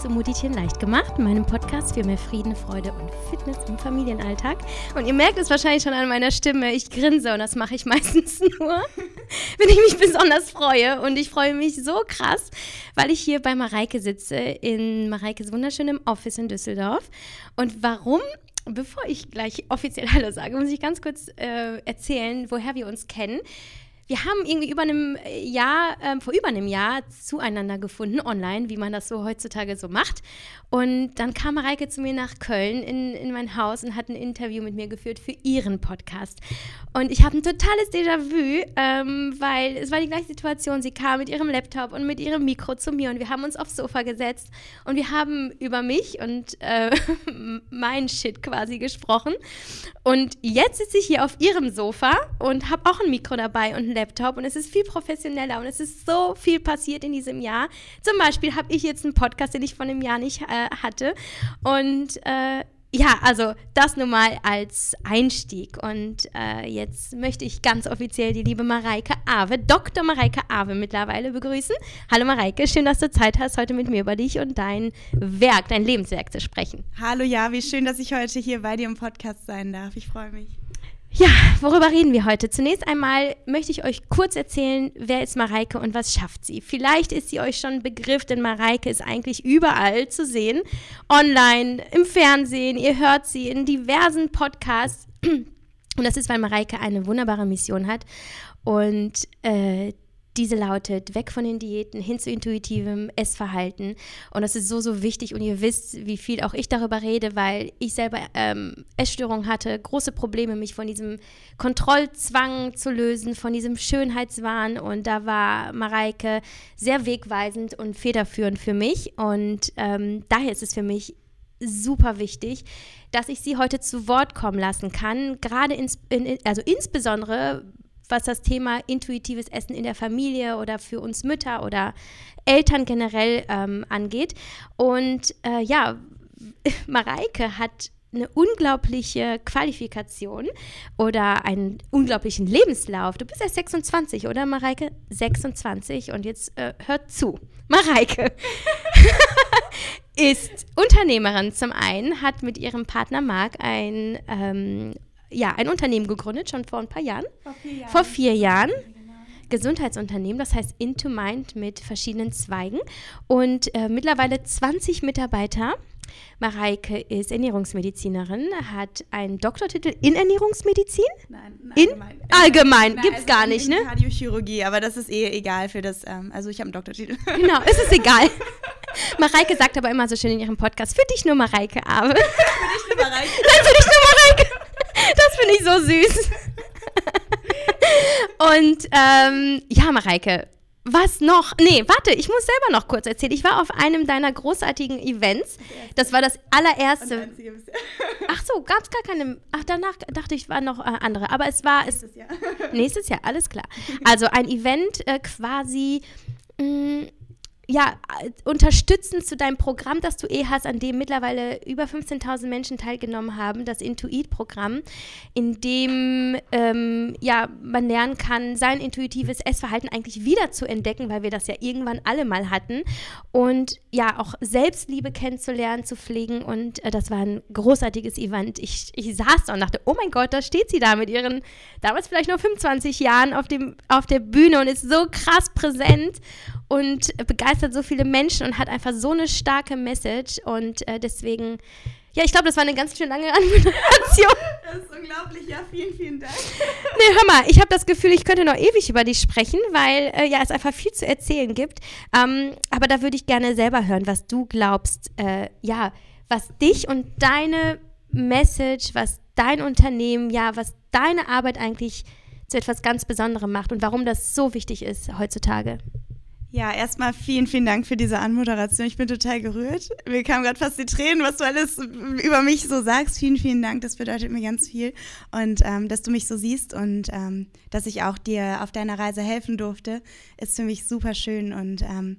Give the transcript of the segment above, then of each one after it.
zu Mutitchen leicht gemacht, meinem Podcast für mehr Frieden, Freude und Fitness im Familienalltag. Und ihr merkt es wahrscheinlich schon an meiner Stimme, ich grinse und das mache ich meistens nur, wenn ich mich besonders freue. Und ich freue mich so krass, weil ich hier bei Mareike sitze, in Mareikes wunderschönem Office in Düsseldorf. Und warum bevor ich gleich offiziell Hallo sage, muss ich ganz kurz äh, erzählen, woher wir uns kennen wir haben irgendwie über einem Jahr, äh, vor über einem Jahr zueinander gefunden, online, wie man das so heutzutage so macht. Und dann kam Mareike zu mir nach Köln in, in mein Haus und hat ein Interview mit mir geführt für ihren Podcast. Und ich habe ein totales Déjà-vu, ähm, weil es war die gleiche Situation. Sie kam mit ihrem Laptop und mit ihrem Mikro zu mir und wir haben uns aufs Sofa gesetzt und wir haben über mich und äh, mein Shit quasi gesprochen. Und jetzt sitze ich hier auf ihrem Sofa und habe auch ein Mikro dabei und ein Laptop und es ist viel professioneller und es ist so viel passiert in diesem Jahr. Zum Beispiel habe ich jetzt einen Podcast, den ich von einem Jahr nicht äh, hatte und äh, ja, also das nur mal als Einstieg. Und äh, jetzt möchte ich ganz offiziell die liebe Mareike Awe, Dr. Mareike Awe mittlerweile begrüßen. Hallo Mareike, schön, dass du Zeit hast, heute mit mir über dich und dein Werk, dein Lebenswerk zu sprechen. Hallo Javi, schön, dass ich heute hier bei dir im Podcast sein darf. Ich freue mich. Ja, worüber reden wir heute? Zunächst einmal möchte ich euch kurz erzählen, wer ist Mareike und was schafft sie. Vielleicht ist sie euch schon ein Begriff, denn Mareike ist eigentlich überall zu sehen. Online, im Fernsehen, ihr hört sie in diversen Podcasts. Und das ist, weil Mareike eine wunderbare Mission hat. Und äh, diese lautet, weg von den Diäten hin zu intuitivem Essverhalten. Und das ist so, so wichtig. Und ihr wisst, wie viel auch ich darüber rede, weil ich selber ähm, Essstörungen hatte, große Probleme, mich von diesem Kontrollzwang zu lösen, von diesem Schönheitswahn. Und da war Mareike sehr wegweisend und federführend für mich. Und ähm, daher ist es für mich super wichtig, dass ich sie heute zu Wort kommen lassen kann, gerade ins, in, also insbesondere was das Thema intuitives Essen in der Familie oder für uns Mütter oder Eltern generell ähm, angeht. Und äh, ja, Mareike hat eine unglaubliche Qualifikation oder einen unglaublichen Lebenslauf. Du bist erst 26, oder Mareike? 26 und jetzt äh, hört zu. Mareike ist Unternehmerin zum einen, hat mit ihrem Partner Marc ein ähm, ja, ein Unternehmen gegründet, schon vor ein paar Jahren. Vor vier Jahren. Vor vier Jahren. Gesundheitsunternehmen, das heißt Into Mind mit verschiedenen Zweigen und äh, mittlerweile 20 Mitarbeiter. Mareike ist Ernährungsmedizinerin, hat einen Doktortitel in Ernährungsmedizin? Nein, in? allgemein. Allgemein, nein, gibt's also gar nicht, in, ne? Kardiochirurgie, aber das ist eh egal für das, ähm, also ich habe einen Doktortitel. Genau, es ist egal. Mareike sagt aber immer so schön in ihrem Podcast, für dich nur Mareike, aber. für dich nur Mareike. Nein, für dich nur Mareike. Das finde ich so süß. Und ähm, ja, Mareike, was noch? Nee, warte, ich muss selber noch kurz erzählen. Ich war auf einem deiner großartigen Events. Das war das allererste. Ach so, gab es gar keine. Ach, danach dachte ich, waren noch äh, andere. Aber es war. Nächstes Jahr. Nächstes Jahr, alles klar. Also ein Event äh, quasi. Mh, mm, ja, unterstützend zu deinem Programm, das du eh hast, an dem mittlerweile über 15.000 Menschen teilgenommen haben, das Intuit-Programm, in dem ähm, ja, man lernen kann, sein intuitives Essverhalten eigentlich wieder zu entdecken, weil wir das ja irgendwann alle mal hatten und ja, auch Selbstliebe kennenzulernen, zu pflegen und äh, das war ein großartiges Event. Ich, ich saß da und dachte, oh mein Gott, da steht sie da mit ihren damals vielleicht nur 25 Jahren auf, dem, auf der Bühne und ist so krass präsent und begeistert so viele Menschen und hat einfach so eine starke Message. Und äh, deswegen, ja, ich glaube, das war eine ganz schön lange Anmoderation. Das ist unglaublich, ja, vielen, vielen Dank. Nee, hör mal, ich habe das Gefühl, ich könnte noch ewig über dich sprechen, weil äh, ja, es einfach viel zu erzählen gibt. Ähm, aber da würde ich gerne selber hören, was du glaubst, äh, ja, was dich und deine Message, was dein Unternehmen, ja, was deine Arbeit eigentlich zu etwas ganz Besonderem macht und warum das so wichtig ist heutzutage. Ja, erstmal vielen, vielen Dank für diese Anmoderation. Ich bin total gerührt. Mir kamen gerade fast die Tränen, was du alles über mich so sagst. Vielen, vielen Dank. Das bedeutet mir ganz viel. Und ähm, dass du mich so siehst und ähm, dass ich auch dir auf deiner Reise helfen durfte, ist für mich super schön. Und ähm,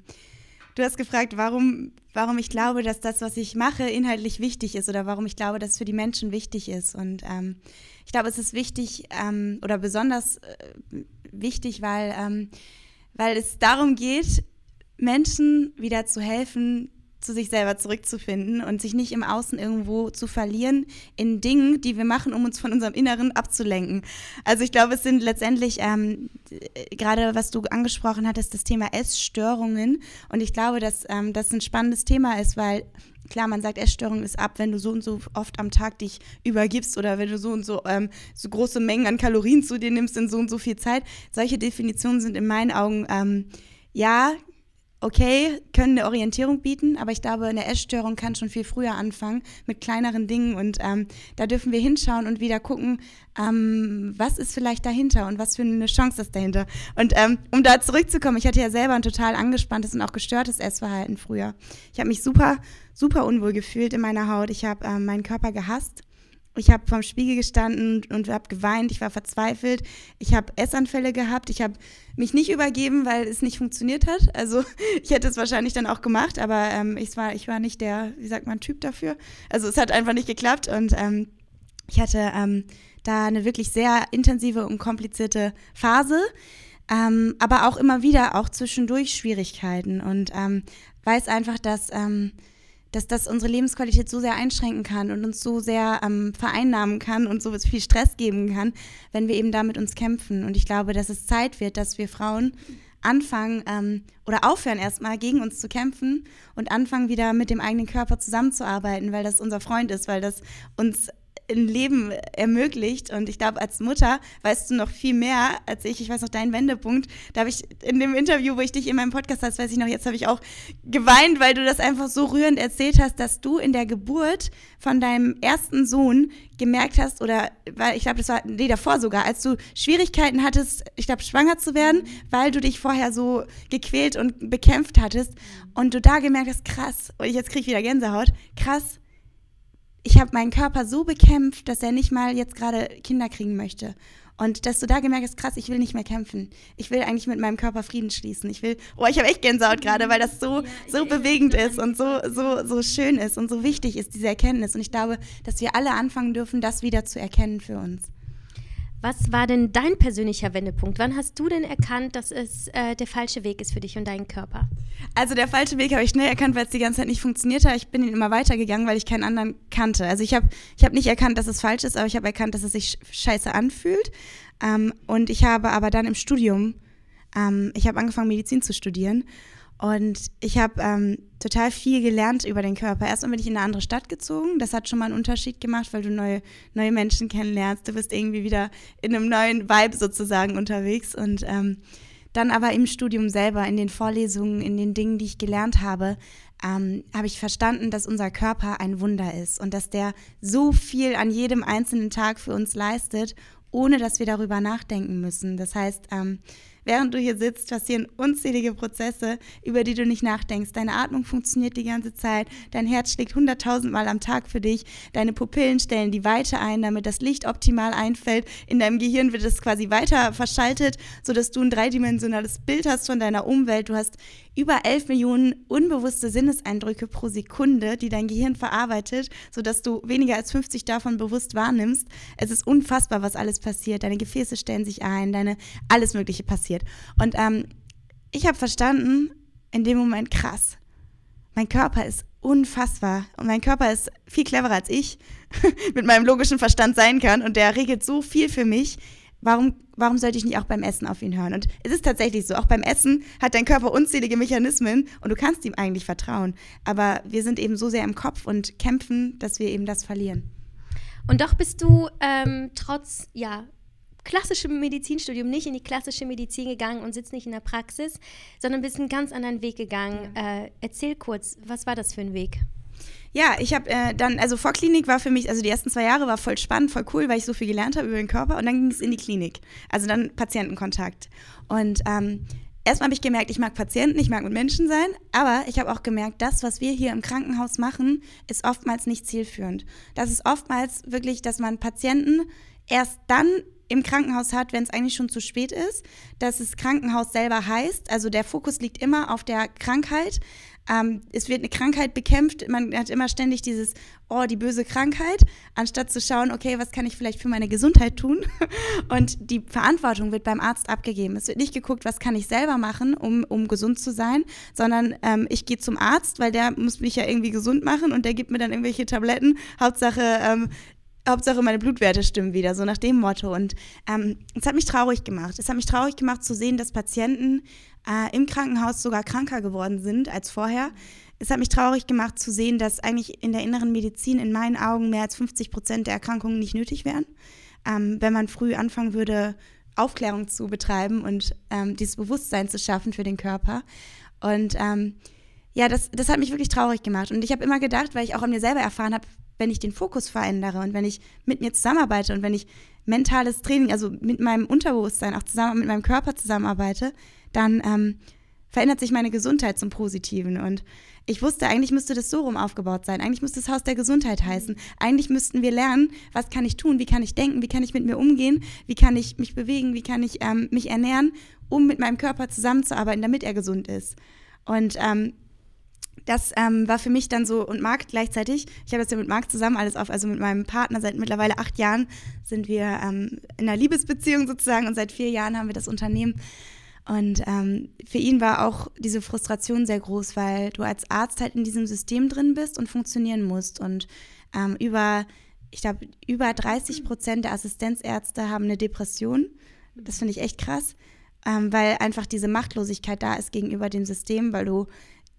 du hast gefragt, warum, warum ich glaube, dass das, was ich mache, inhaltlich wichtig ist oder warum ich glaube, dass es für die Menschen wichtig ist. Und ähm, ich glaube, es ist wichtig ähm, oder besonders äh, wichtig, weil ähm, weil es darum geht, Menschen wieder zu helfen, zu sich selber zurückzufinden und sich nicht im Außen irgendwo zu verlieren in Dingen, die wir machen, um uns von unserem Inneren abzulenken. Also ich glaube, es sind letztendlich ähm, gerade, was du angesprochen hattest, das Thema Essstörungen. Und ich glaube, dass ähm, das ein spannendes Thema ist, weil klar, man sagt, Essstörung ist ab, wenn du so und so oft am Tag dich übergibst oder wenn du so und so, ähm, so große Mengen an Kalorien zu dir nimmst in so und so viel Zeit. Solche Definitionen sind in meinen Augen ähm, ja okay, können eine Orientierung bieten, aber ich glaube, eine Essstörung kann schon viel früher anfangen mit kleineren Dingen und ähm, da dürfen wir hinschauen und wieder gucken, ähm, was ist vielleicht dahinter und was für eine Chance ist dahinter. Und ähm, um da zurückzukommen, ich hatte ja selber ein total angespanntes und auch gestörtes Essverhalten früher. Ich habe mich super, super unwohl gefühlt in meiner Haut. Ich habe ähm, meinen Körper gehasst ich habe vorm Spiegel gestanden und habe geweint, ich war verzweifelt, ich habe Essanfälle gehabt, ich habe mich nicht übergeben, weil es nicht funktioniert hat. Also ich hätte es wahrscheinlich dann auch gemacht, aber ähm, ich, war, ich war nicht der, wie sagt man, Typ dafür. Also es hat einfach nicht geklappt und ähm, ich hatte ähm, da eine wirklich sehr intensive und komplizierte Phase, ähm, aber auch immer wieder auch zwischendurch Schwierigkeiten und ähm, weiß einfach, dass ähm, dass das unsere Lebensqualität so sehr einschränken kann und uns so sehr ähm, vereinnahmen kann und so viel Stress geben kann, wenn wir eben da mit uns kämpfen. Und ich glaube, dass es Zeit wird, dass wir Frauen anfangen ähm, oder aufhören erstmal gegen uns zu kämpfen und anfangen wieder mit dem eigenen Körper zusammenzuarbeiten, weil das unser Freund ist, weil das uns ein Leben ermöglicht. Und ich glaube, als Mutter weißt du noch viel mehr als ich. Ich weiß noch deinen Wendepunkt. Da habe ich in dem Interview, wo ich dich in meinem Podcast hast, weiß ich noch, jetzt habe ich auch geweint, weil du das einfach so rührend erzählt hast, dass du in der Geburt von deinem ersten Sohn gemerkt hast, oder weil ich glaube, das war nee, davor sogar, als du Schwierigkeiten hattest, ich glaube, schwanger zu werden, weil du dich vorher so gequält und bekämpft hattest. Und du da gemerkt hast, krass, und jetzt kriege ich wieder Gänsehaut, krass, ich habe meinen Körper so bekämpft, dass er nicht mal jetzt gerade Kinder kriegen möchte. Und dass du da gemerkt hast, krass, ich will nicht mehr kämpfen. Ich will eigentlich mit meinem Körper Frieden schließen. Ich will, oh, ich habe echt Gänsehaut gerade, weil das so, so bewegend ist und so, so, so schön ist und so wichtig ist, diese Erkenntnis. Und ich glaube, dass wir alle anfangen dürfen, das wieder zu erkennen für uns. Was war denn dein persönlicher Wendepunkt? Wann hast du denn erkannt, dass es äh, der falsche Weg ist für dich und deinen Körper? Also der falsche Weg habe ich schnell erkannt, weil es die ganze Zeit nicht funktioniert hat. Ich bin ihn immer weitergegangen, weil ich keinen anderen kannte. Also ich habe ich hab nicht erkannt, dass es falsch ist, aber ich habe erkannt, dass es sich scheiße anfühlt. Ähm, und ich habe aber dann im Studium, ähm, ich habe angefangen, Medizin zu studieren. Und ich habe ähm, total viel gelernt über den Körper. Erstmal bin ich in eine andere Stadt gezogen. Das hat schon mal einen Unterschied gemacht, weil du neue, neue Menschen kennenlernst. Du bist irgendwie wieder in einem neuen Vibe sozusagen unterwegs. Und ähm, dann aber im Studium selber, in den Vorlesungen, in den Dingen, die ich gelernt habe, ähm, habe ich verstanden, dass unser Körper ein Wunder ist und dass der so viel an jedem einzelnen Tag für uns leistet, ohne dass wir darüber nachdenken müssen. Das heißt, ähm, Während du hier sitzt, passieren unzählige Prozesse, über die du nicht nachdenkst. Deine Atmung funktioniert die ganze Zeit, dein Herz schlägt hunderttausendmal am Tag für dich, deine Pupillen stellen die Weite ein, damit das Licht optimal einfällt. In deinem Gehirn wird es quasi weiter verschaltet, sodass du ein dreidimensionales Bild hast von deiner Umwelt. Du hast über 11 Millionen unbewusste Sinneseindrücke pro Sekunde, die dein Gehirn verarbeitet, sodass du weniger als 50 davon bewusst wahrnimmst. Es ist unfassbar, was alles passiert. Deine Gefäße stellen sich ein, deine alles Mögliche passiert. Und ähm, ich habe verstanden, in dem Moment krass. Mein Körper ist unfassbar und mein Körper ist viel cleverer als ich mit meinem logischen Verstand sein kann und der regelt so viel für mich warum, warum sollte ich nicht auch beim Essen auf ihn hören? Und es ist tatsächlich so, auch beim Essen hat dein Körper unzählige Mechanismen und du kannst ihm eigentlich vertrauen. Aber wir sind eben so sehr im Kopf und kämpfen, dass wir eben das verlieren. Und doch bist du ähm, trotz, ja, klassischem Medizinstudium nicht in die klassische Medizin gegangen und sitzt nicht in der Praxis, sondern bist einen ganz anderen Weg gegangen. Ja. Äh, erzähl kurz, was war das für ein Weg? Ja, ich habe äh, dann, also Vorklinik war für mich, also die ersten zwei Jahre war voll spannend, voll cool, weil ich so viel gelernt habe über den Körper und dann ging es in die Klinik. Also dann Patientenkontakt. Und ähm, erstmal habe ich gemerkt, ich mag Patienten, ich mag mit Menschen sein, aber ich habe auch gemerkt, das, was wir hier im Krankenhaus machen, ist oftmals nicht zielführend. Das ist oftmals wirklich, dass man Patienten erst dann im Krankenhaus hat, wenn es eigentlich schon zu spät ist, dass es Krankenhaus selber heißt. Also der Fokus liegt immer auf der Krankheit, Ähm, es wird eine Krankheit bekämpft. Man hat immer ständig dieses, oh, die böse Krankheit, anstatt zu schauen, okay, was kann ich vielleicht für meine Gesundheit tun? Und die Verantwortung wird beim Arzt abgegeben. Es wird nicht geguckt, was kann ich selber machen, um, um gesund zu sein, sondern ähm, ich gehe zum Arzt, weil der muss mich ja irgendwie gesund machen und der gibt mir dann irgendwelche Tabletten. Hauptsache, ähm, Hauptsache meine Blutwerte stimmen wieder, so nach dem Motto. Und ähm, es hat mich traurig gemacht. Es hat mich traurig gemacht zu sehen, dass Patienten äh, im Krankenhaus sogar kranker geworden sind als vorher. Es hat mich traurig gemacht zu sehen, dass eigentlich in der inneren Medizin in meinen Augen mehr als 50 Prozent der Erkrankungen nicht nötig wären. Ähm, wenn man früh anfangen würde, Aufklärung zu betreiben und ähm, dieses Bewusstsein zu schaffen für den Körper. Und ähm, ja, das, das hat mich wirklich traurig gemacht. Und ich habe immer gedacht, weil ich auch an mir selber erfahren habe, wenn ich den Fokus verändere und wenn ich mit mir zusammenarbeite und wenn ich mentales Training, also mit meinem Unterbewusstsein auch zusammen mit meinem Körper zusammenarbeite, dann ähm, verändert sich meine Gesundheit zum Positiven. Und ich wusste, eigentlich müsste das so rum aufgebaut sein. Eigentlich müsste das Haus der Gesundheit heißen. Eigentlich müssten wir lernen, was kann ich tun, wie kann ich denken, wie kann ich mit mir umgehen, wie kann ich mich bewegen, wie kann ich ähm, mich ernähren, um mit meinem Körper zusammenzuarbeiten, damit er gesund ist. Und ähm, das ähm, war für mich dann so und Marc gleichzeitig. Ich habe das ja mit Marc zusammen alles auf, also mit meinem Partner seit mittlerweile acht Jahren sind wir ähm, in einer Liebesbeziehung sozusagen und seit vier Jahren haben wir das Unternehmen. Und ähm, für ihn war auch diese Frustration sehr groß, weil du als Arzt halt in diesem System drin bist und funktionieren musst. Und ähm, über, ich glaube, über 30 Prozent der Assistenzärzte haben eine Depression. Das finde ich echt krass, ähm, weil einfach diese Machtlosigkeit da ist gegenüber dem System, weil du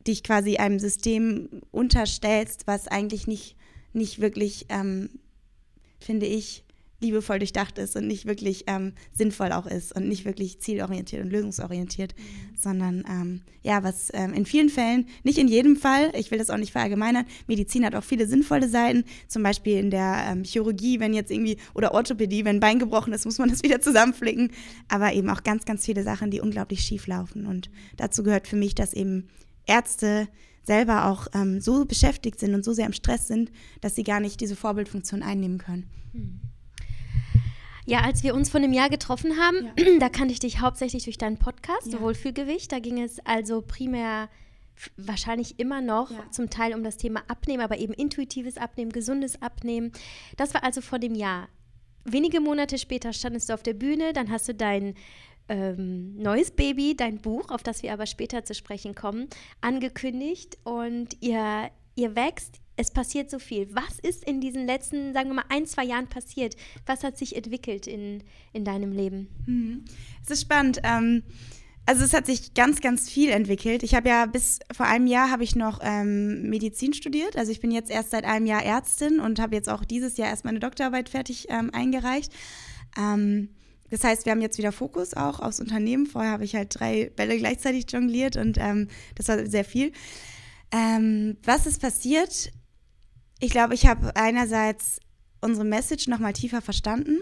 dich quasi einem System unterstellst, was eigentlich nicht, nicht wirklich, ähm, finde ich, liebevoll durchdacht ist und nicht wirklich ähm, sinnvoll auch ist und nicht wirklich zielorientiert und lösungsorientiert, mhm. sondern ähm, ja, was ähm, in vielen Fällen, nicht in jedem Fall, ich will das auch nicht verallgemeinern, Medizin hat auch viele sinnvolle Seiten, zum Beispiel in der ähm, Chirurgie, wenn jetzt irgendwie, oder Orthopädie, wenn ein Bein gebrochen ist, muss man das wieder zusammenflicken, aber eben auch ganz, ganz viele Sachen, die unglaublich schief laufen und dazu gehört für mich, dass eben Ärzte selber auch ähm, so beschäftigt sind und so sehr im Stress sind, dass sie gar nicht diese Vorbildfunktion einnehmen können. Hm. Ja, als wir uns vor einem Jahr getroffen haben, ja. da kannte ich dich hauptsächlich durch deinen Podcast, ja. Wohlfühlgewicht. Da ging es also primär wahrscheinlich immer noch ja. zum Teil um das Thema Abnehmen, aber eben intuitives Abnehmen, gesundes Abnehmen. Das war also vor dem Jahr. Wenige Monate später standest du auf der Bühne, dann hast du dein ähm, neues Baby, dein Buch, auf das wir aber später zu sprechen kommen, angekündigt und ihr, ihr wächst. Es passiert so viel. Was ist in diesen letzten, sagen wir mal, ein, zwei Jahren passiert? Was hat sich entwickelt in, in deinem Leben? Hm. Es ist spannend. Ähm, also es hat sich ganz, ganz viel entwickelt. Ich habe ja bis vor einem Jahr habe ich noch ähm, Medizin studiert. Also ich bin jetzt erst seit einem Jahr Ärztin und habe jetzt auch dieses Jahr erst meine Doktorarbeit fertig ähm, eingereicht. Ähm, das heißt, wir haben jetzt wieder Fokus auch aufs Unternehmen. Vorher habe ich halt drei Bälle gleichzeitig jongliert und ähm, das war sehr viel. Ähm, was ist passiert? Ich glaube, ich habe einerseits unsere Message nochmal tiefer verstanden,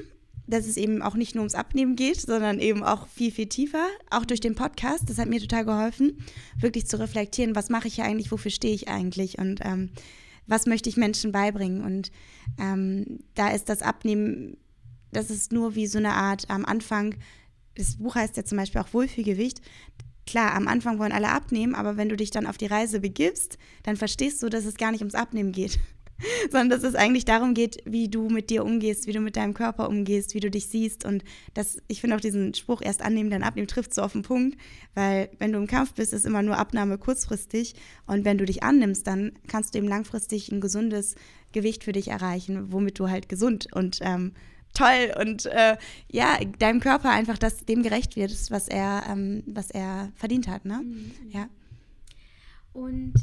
dass es eben auch nicht nur ums Abnehmen geht, sondern eben auch viel, viel tiefer. Auch durch den Podcast. Das hat mir total geholfen, wirklich zu reflektieren, was mache ich hier eigentlich, wofür stehe ich eigentlich und ähm, was möchte ich Menschen beibringen. Und ähm, da ist das Abnehmen das ist nur wie so eine Art am Anfang, das Buch heißt ja zum Beispiel auch Wohlfühlgewicht. Klar, am Anfang wollen alle abnehmen, aber wenn du dich dann auf die Reise begibst, dann verstehst du, dass es gar nicht ums Abnehmen geht, sondern dass es eigentlich darum geht, wie du mit dir umgehst, wie du mit deinem Körper umgehst, wie du dich siehst. Und das, ich finde auch diesen Spruch erst annehmen, dann abnehmen, trifft so auf den Punkt, weil wenn du im Kampf bist, ist immer nur Abnahme kurzfristig. Und wenn du dich annimmst, dann kannst du eben langfristig ein gesundes Gewicht für dich erreichen, womit du halt gesund und ähm, toll und äh, ja, deinem Körper einfach das dem gerecht wird, was er, ähm, was er verdient hat, ne? Mhm. Ja. Und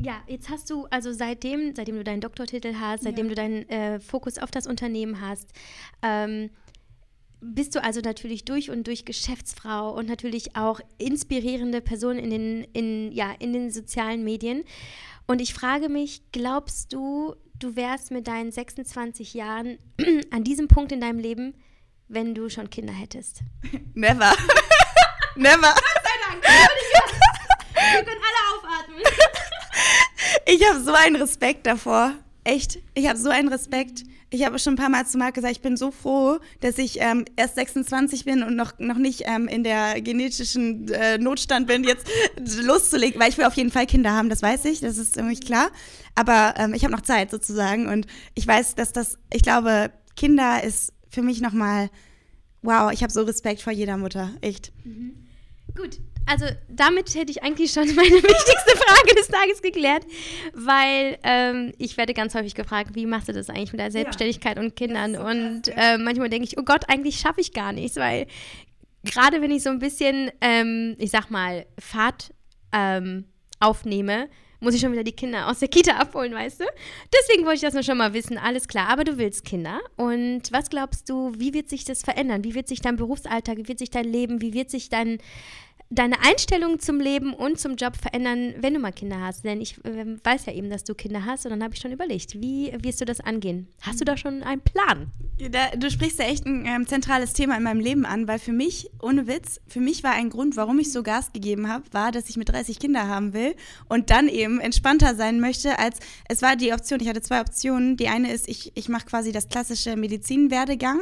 ja, jetzt hast du, also seitdem, seitdem du deinen Doktortitel hast, seitdem ja. du deinen äh, Fokus auf das Unternehmen hast, ähm, bist du also natürlich durch und durch Geschäftsfrau und natürlich auch inspirierende Person in den, in, ja, in den sozialen Medien. Und ich frage mich, glaubst du, du wärst mit deinen 26 Jahren an diesem Punkt in deinem Leben, wenn du schon Kinder hättest? Never. Never. Gott sei Dank. Wir können alle aufatmen. Ich habe so einen Respekt davor. Echt. Ich habe so einen Respekt. Ich habe schon ein paar Mal zu Marc gesagt, ich bin so froh, dass ich ähm, erst 26 bin und noch, noch nicht ähm, in der genetischen äh, Notstand bin, jetzt loszulegen, weil ich will auf jeden Fall Kinder haben, das weiß ich, das ist irgendwie klar. Aber ähm, ich habe noch Zeit sozusagen und ich weiß, dass das, ich glaube, Kinder ist für mich nochmal, wow, ich habe so Respekt vor jeder Mutter, echt. Mhm. Gut, also damit hätte ich eigentlich schon meine wichtigste Frage des Tages geklärt, weil ähm, ich werde ganz häufig gefragt, wie machst du das eigentlich mit der Selbstständigkeit ja. und Kindern? So und krass, ja. äh, manchmal denke ich, oh Gott, eigentlich schaffe ich gar nichts, weil gerade wenn ich so ein bisschen, ähm, ich sag mal, Fahrt ähm, aufnehme, muss ich schon wieder die Kinder aus der Kita abholen, weißt du? Deswegen wollte ich das nur schon mal wissen. Alles klar, aber du willst Kinder. Und was glaubst du, wie wird sich das verändern? Wie wird sich dein Berufsalltag, wie wird sich dein Leben, wie wird sich dein deine Einstellung zum Leben und zum Job verändern, wenn du mal Kinder hast? Denn ich äh, weiß ja eben, dass du Kinder hast und dann habe ich schon überlegt, wie wirst du das angehen? Hast du da schon einen Plan? Da, du sprichst ja echt ein ähm, zentrales Thema in meinem Leben an, weil für mich, ohne Witz, für mich war ein Grund, warum ich so Gas gegeben habe, war, dass ich mit 30 Kinder haben will und dann eben entspannter sein möchte, als es war die Option, ich hatte zwei Optionen. Die eine ist, ich, ich mache quasi das klassische Medizinwerdegang,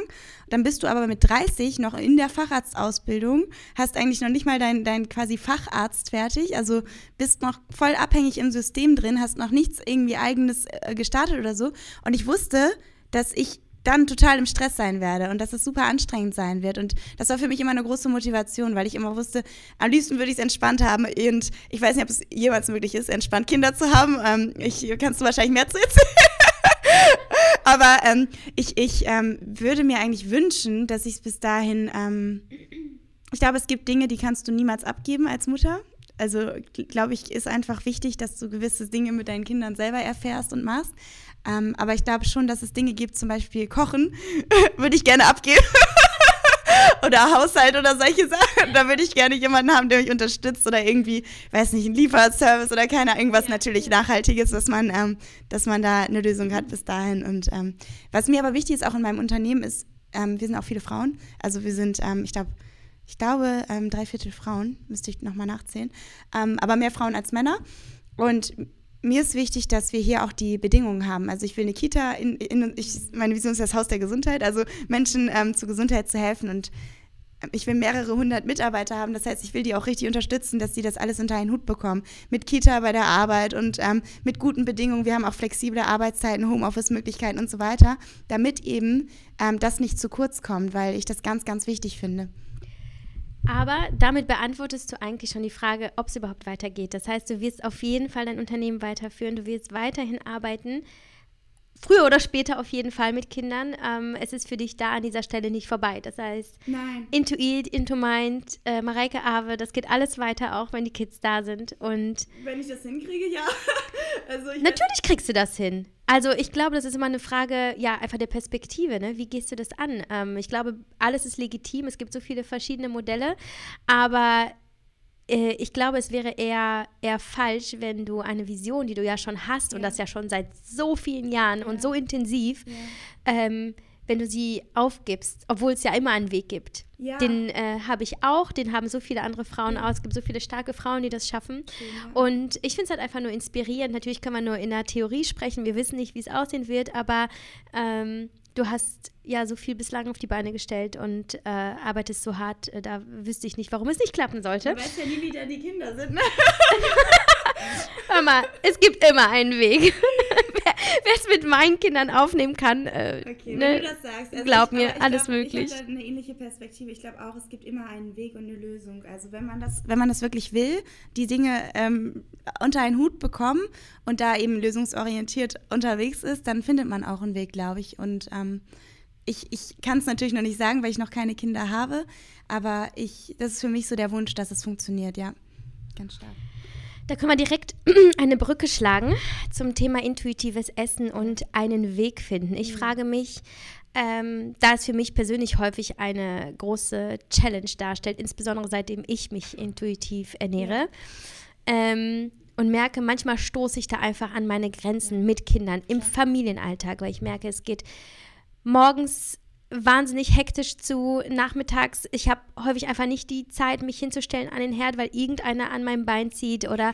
dann bist du aber mit 30 noch in der Facharztausbildung, hast eigentlich noch nicht mal dein dein, quasi Facharzt fertig, also bist noch voll abhängig im System drin, hast noch nichts irgendwie eigenes äh, gestartet oder so. Und ich wusste, dass ich dann total im Stress sein werde und dass es super anstrengend sein wird. Und das war für mich immer eine große Motivation, weil ich immer wusste, am liebsten würde ich es entspannt haben. Und ich weiß nicht, ob es jemals möglich ist, entspannt Kinder zu haben. Ähm, ich kannst du wahrscheinlich mehr zu erzählen. Aber ähm, ich, ich ähm, würde mir eigentlich wünschen, dass ich es bis dahin ähm, ich glaube, es gibt Dinge, die kannst du niemals abgeben als Mutter. Also, glaube ich, ist einfach wichtig, dass du gewisse Dinge mit deinen Kindern selber erfährst und machst. Ähm, aber ich glaube schon, dass es Dinge gibt, zum Beispiel Kochen, würde ich gerne abgeben. oder Haushalt oder solche Sachen. Da würde ich gerne jemanden haben, der mich unterstützt oder irgendwie, weiß nicht, ein Lieferservice oder keine irgendwas ja. natürlich Nachhaltiges, dass man, ähm, dass man da eine Lösung hat bis dahin. Und ähm, was mir aber wichtig ist, auch in meinem Unternehmen, ist, ähm, wir sind auch viele Frauen. Also wir sind, ähm, ich glaube, ich glaube, ähm, drei Viertel Frauen, müsste ich nochmal nachzählen, ähm, aber mehr Frauen als Männer. Und mir ist wichtig, dass wir hier auch die Bedingungen haben. Also ich will eine Kita, in, in, ich, meine Vision ist das Haus der Gesundheit, also Menschen ähm, zur Gesundheit zu helfen und ähm, ich will mehrere hundert Mitarbeiter haben. Das heißt, ich will die auch richtig unterstützen, dass sie das alles unter einen Hut bekommen. Mit Kita bei der Arbeit und ähm, mit guten Bedingungen. Wir haben auch flexible Arbeitszeiten, Homeoffice-Möglichkeiten und so weiter, damit eben ähm, das nicht zu kurz kommt, weil ich das ganz, ganz wichtig finde. Aber damit beantwortest du eigentlich schon die Frage, ob es überhaupt weitergeht. Das heißt, du wirst auf jeden Fall dein Unternehmen weiterführen, du wirst weiterhin arbeiten früher oder später auf jeden Fall mit Kindern. Ähm, es ist für dich da an dieser Stelle nicht vorbei. Das heißt, Nein. Into Eat, Into Mind, äh, Mareike Ave, das geht alles weiter, auch wenn die Kids da sind. Und wenn ich das hinkriege, ja. also natürlich kriegst du das hin. Also ich glaube, das ist immer eine Frage, ja, einfach der Perspektive. Ne? Wie gehst du das an? Ähm, ich glaube, alles ist legitim. Es gibt so viele verschiedene Modelle, aber ich glaube, es wäre eher, eher falsch, wenn du eine Vision, die du ja schon hast ja. und das ja schon seit so vielen Jahren ja. und so intensiv, ja. ähm, wenn du sie aufgibst, obwohl es ja immer einen Weg gibt. Den äh, habe ich auch, den haben so viele andere Frauen auch. Es gibt so viele starke Frauen, die das schaffen. Und ich finde es halt einfach nur inspirierend. Natürlich kann man nur in der Theorie sprechen. Wir wissen nicht, wie es aussehen wird, aber ähm, du hast ja so viel bislang auf die Beine gestellt und äh, arbeitest so hart, äh, da wüsste ich nicht, warum es nicht klappen sollte. Du weißt ja nie, wie da die Kinder sind, ne? Mal, es gibt immer einen Weg. Wer es mit meinen Kindern aufnehmen kann, äh, okay, ne, du das sagst. Also glaub ich, mir, alles glaub, möglich. Ich habe eine ähnliche Perspektive. Ich glaube auch, es gibt immer einen Weg und eine Lösung. Also wenn man das, wenn man das wirklich will, die Dinge ähm, unter einen Hut bekommen und da eben lösungsorientiert unterwegs ist, dann findet man auch einen Weg, glaube ich. Und ähm, ich, ich kann es natürlich noch nicht sagen, weil ich noch keine Kinder habe, aber ich, das ist für mich so der Wunsch, dass es funktioniert, ja. Ganz stark. Da können wir direkt eine Brücke schlagen zum Thema intuitives Essen und einen Weg finden. Ich mhm. frage mich, ähm, da es für mich persönlich häufig eine große Challenge darstellt, insbesondere seitdem ich mich intuitiv ernähre. Ähm, und merke, manchmal stoße ich da einfach an meine Grenzen mit Kindern im Familienalltag, weil ich merke, es geht morgens wahnsinnig hektisch zu, nachmittags, ich habe häufig einfach nicht die Zeit, mich hinzustellen an den Herd, weil irgendeiner an meinem Bein zieht oder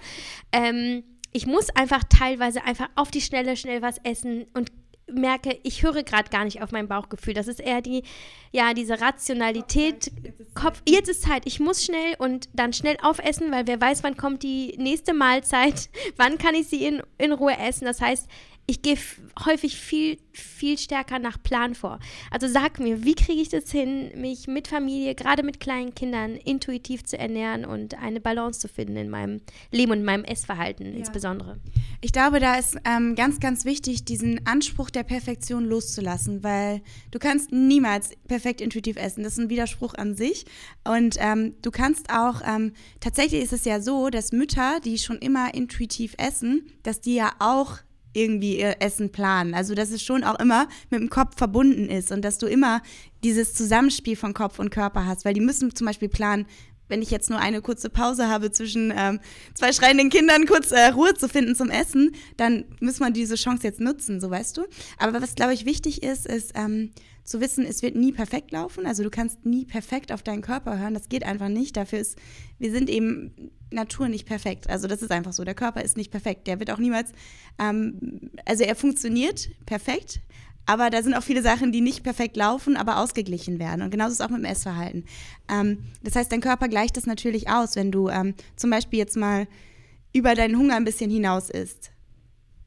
ähm, ich muss einfach teilweise einfach auf die Schnelle schnell was essen und merke, ich höre gerade gar nicht auf mein Bauchgefühl. Das ist eher die, ja, diese Rationalität. Kopf, jetzt ist Zeit, ich muss schnell und dann schnell aufessen, weil wer weiß, wann kommt die nächste Mahlzeit, wann kann ich sie in, in Ruhe essen. Das heißt, ich gehe häufig viel, viel stärker nach Plan vor. Also sag mir, wie kriege ich das hin, mich mit Familie, gerade mit kleinen Kindern, intuitiv zu ernähren und eine Balance zu finden in meinem Leben und in meinem Essverhalten ja. insbesondere? Ich glaube, da ist ähm, ganz, ganz wichtig, diesen Anspruch der Perfektion loszulassen, weil du kannst niemals perfekt intuitiv essen. Das ist ein Widerspruch an sich. Und ähm, du kannst auch, ähm, tatsächlich ist es ja so, dass Mütter, die schon immer intuitiv essen, dass die ja auch irgendwie ihr Essen planen. Also, dass es schon auch immer mit dem Kopf verbunden ist und dass du immer dieses Zusammenspiel von Kopf und Körper hast, weil die müssen zum Beispiel planen, wenn ich jetzt nur eine kurze Pause habe zwischen ähm, zwei schreienden Kindern, kurz äh, Ruhe zu finden zum Essen, dann muss man diese Chance jetzt nutzen, so weißt du. Aber was, glaube ich, wichtig ist, ist ähm, zu wissen, es wird nie perfekt laufen. Also du kannst nie perfekt auf deinen Körper hören. Das geht einfach nicht. Dafür ist, wir sind eben Natur nicht perfekt. Also das ist einfach so. Der Körper ist nicht perfekt. Der wird auch niemals, ähm, also er funktioniert perfekt, aber da sind auch viele Sachen, die nicht perfekt laufen, aber ausgeglichen werden. Und genauso ist es auch mit dem Essverhalten. Ähm, das heißt, dein Körper gleicht das natürlich aus, wenn du ähm, zum Beispiel jetzt mal über deinen Hunger ein bisschen hinaus isst.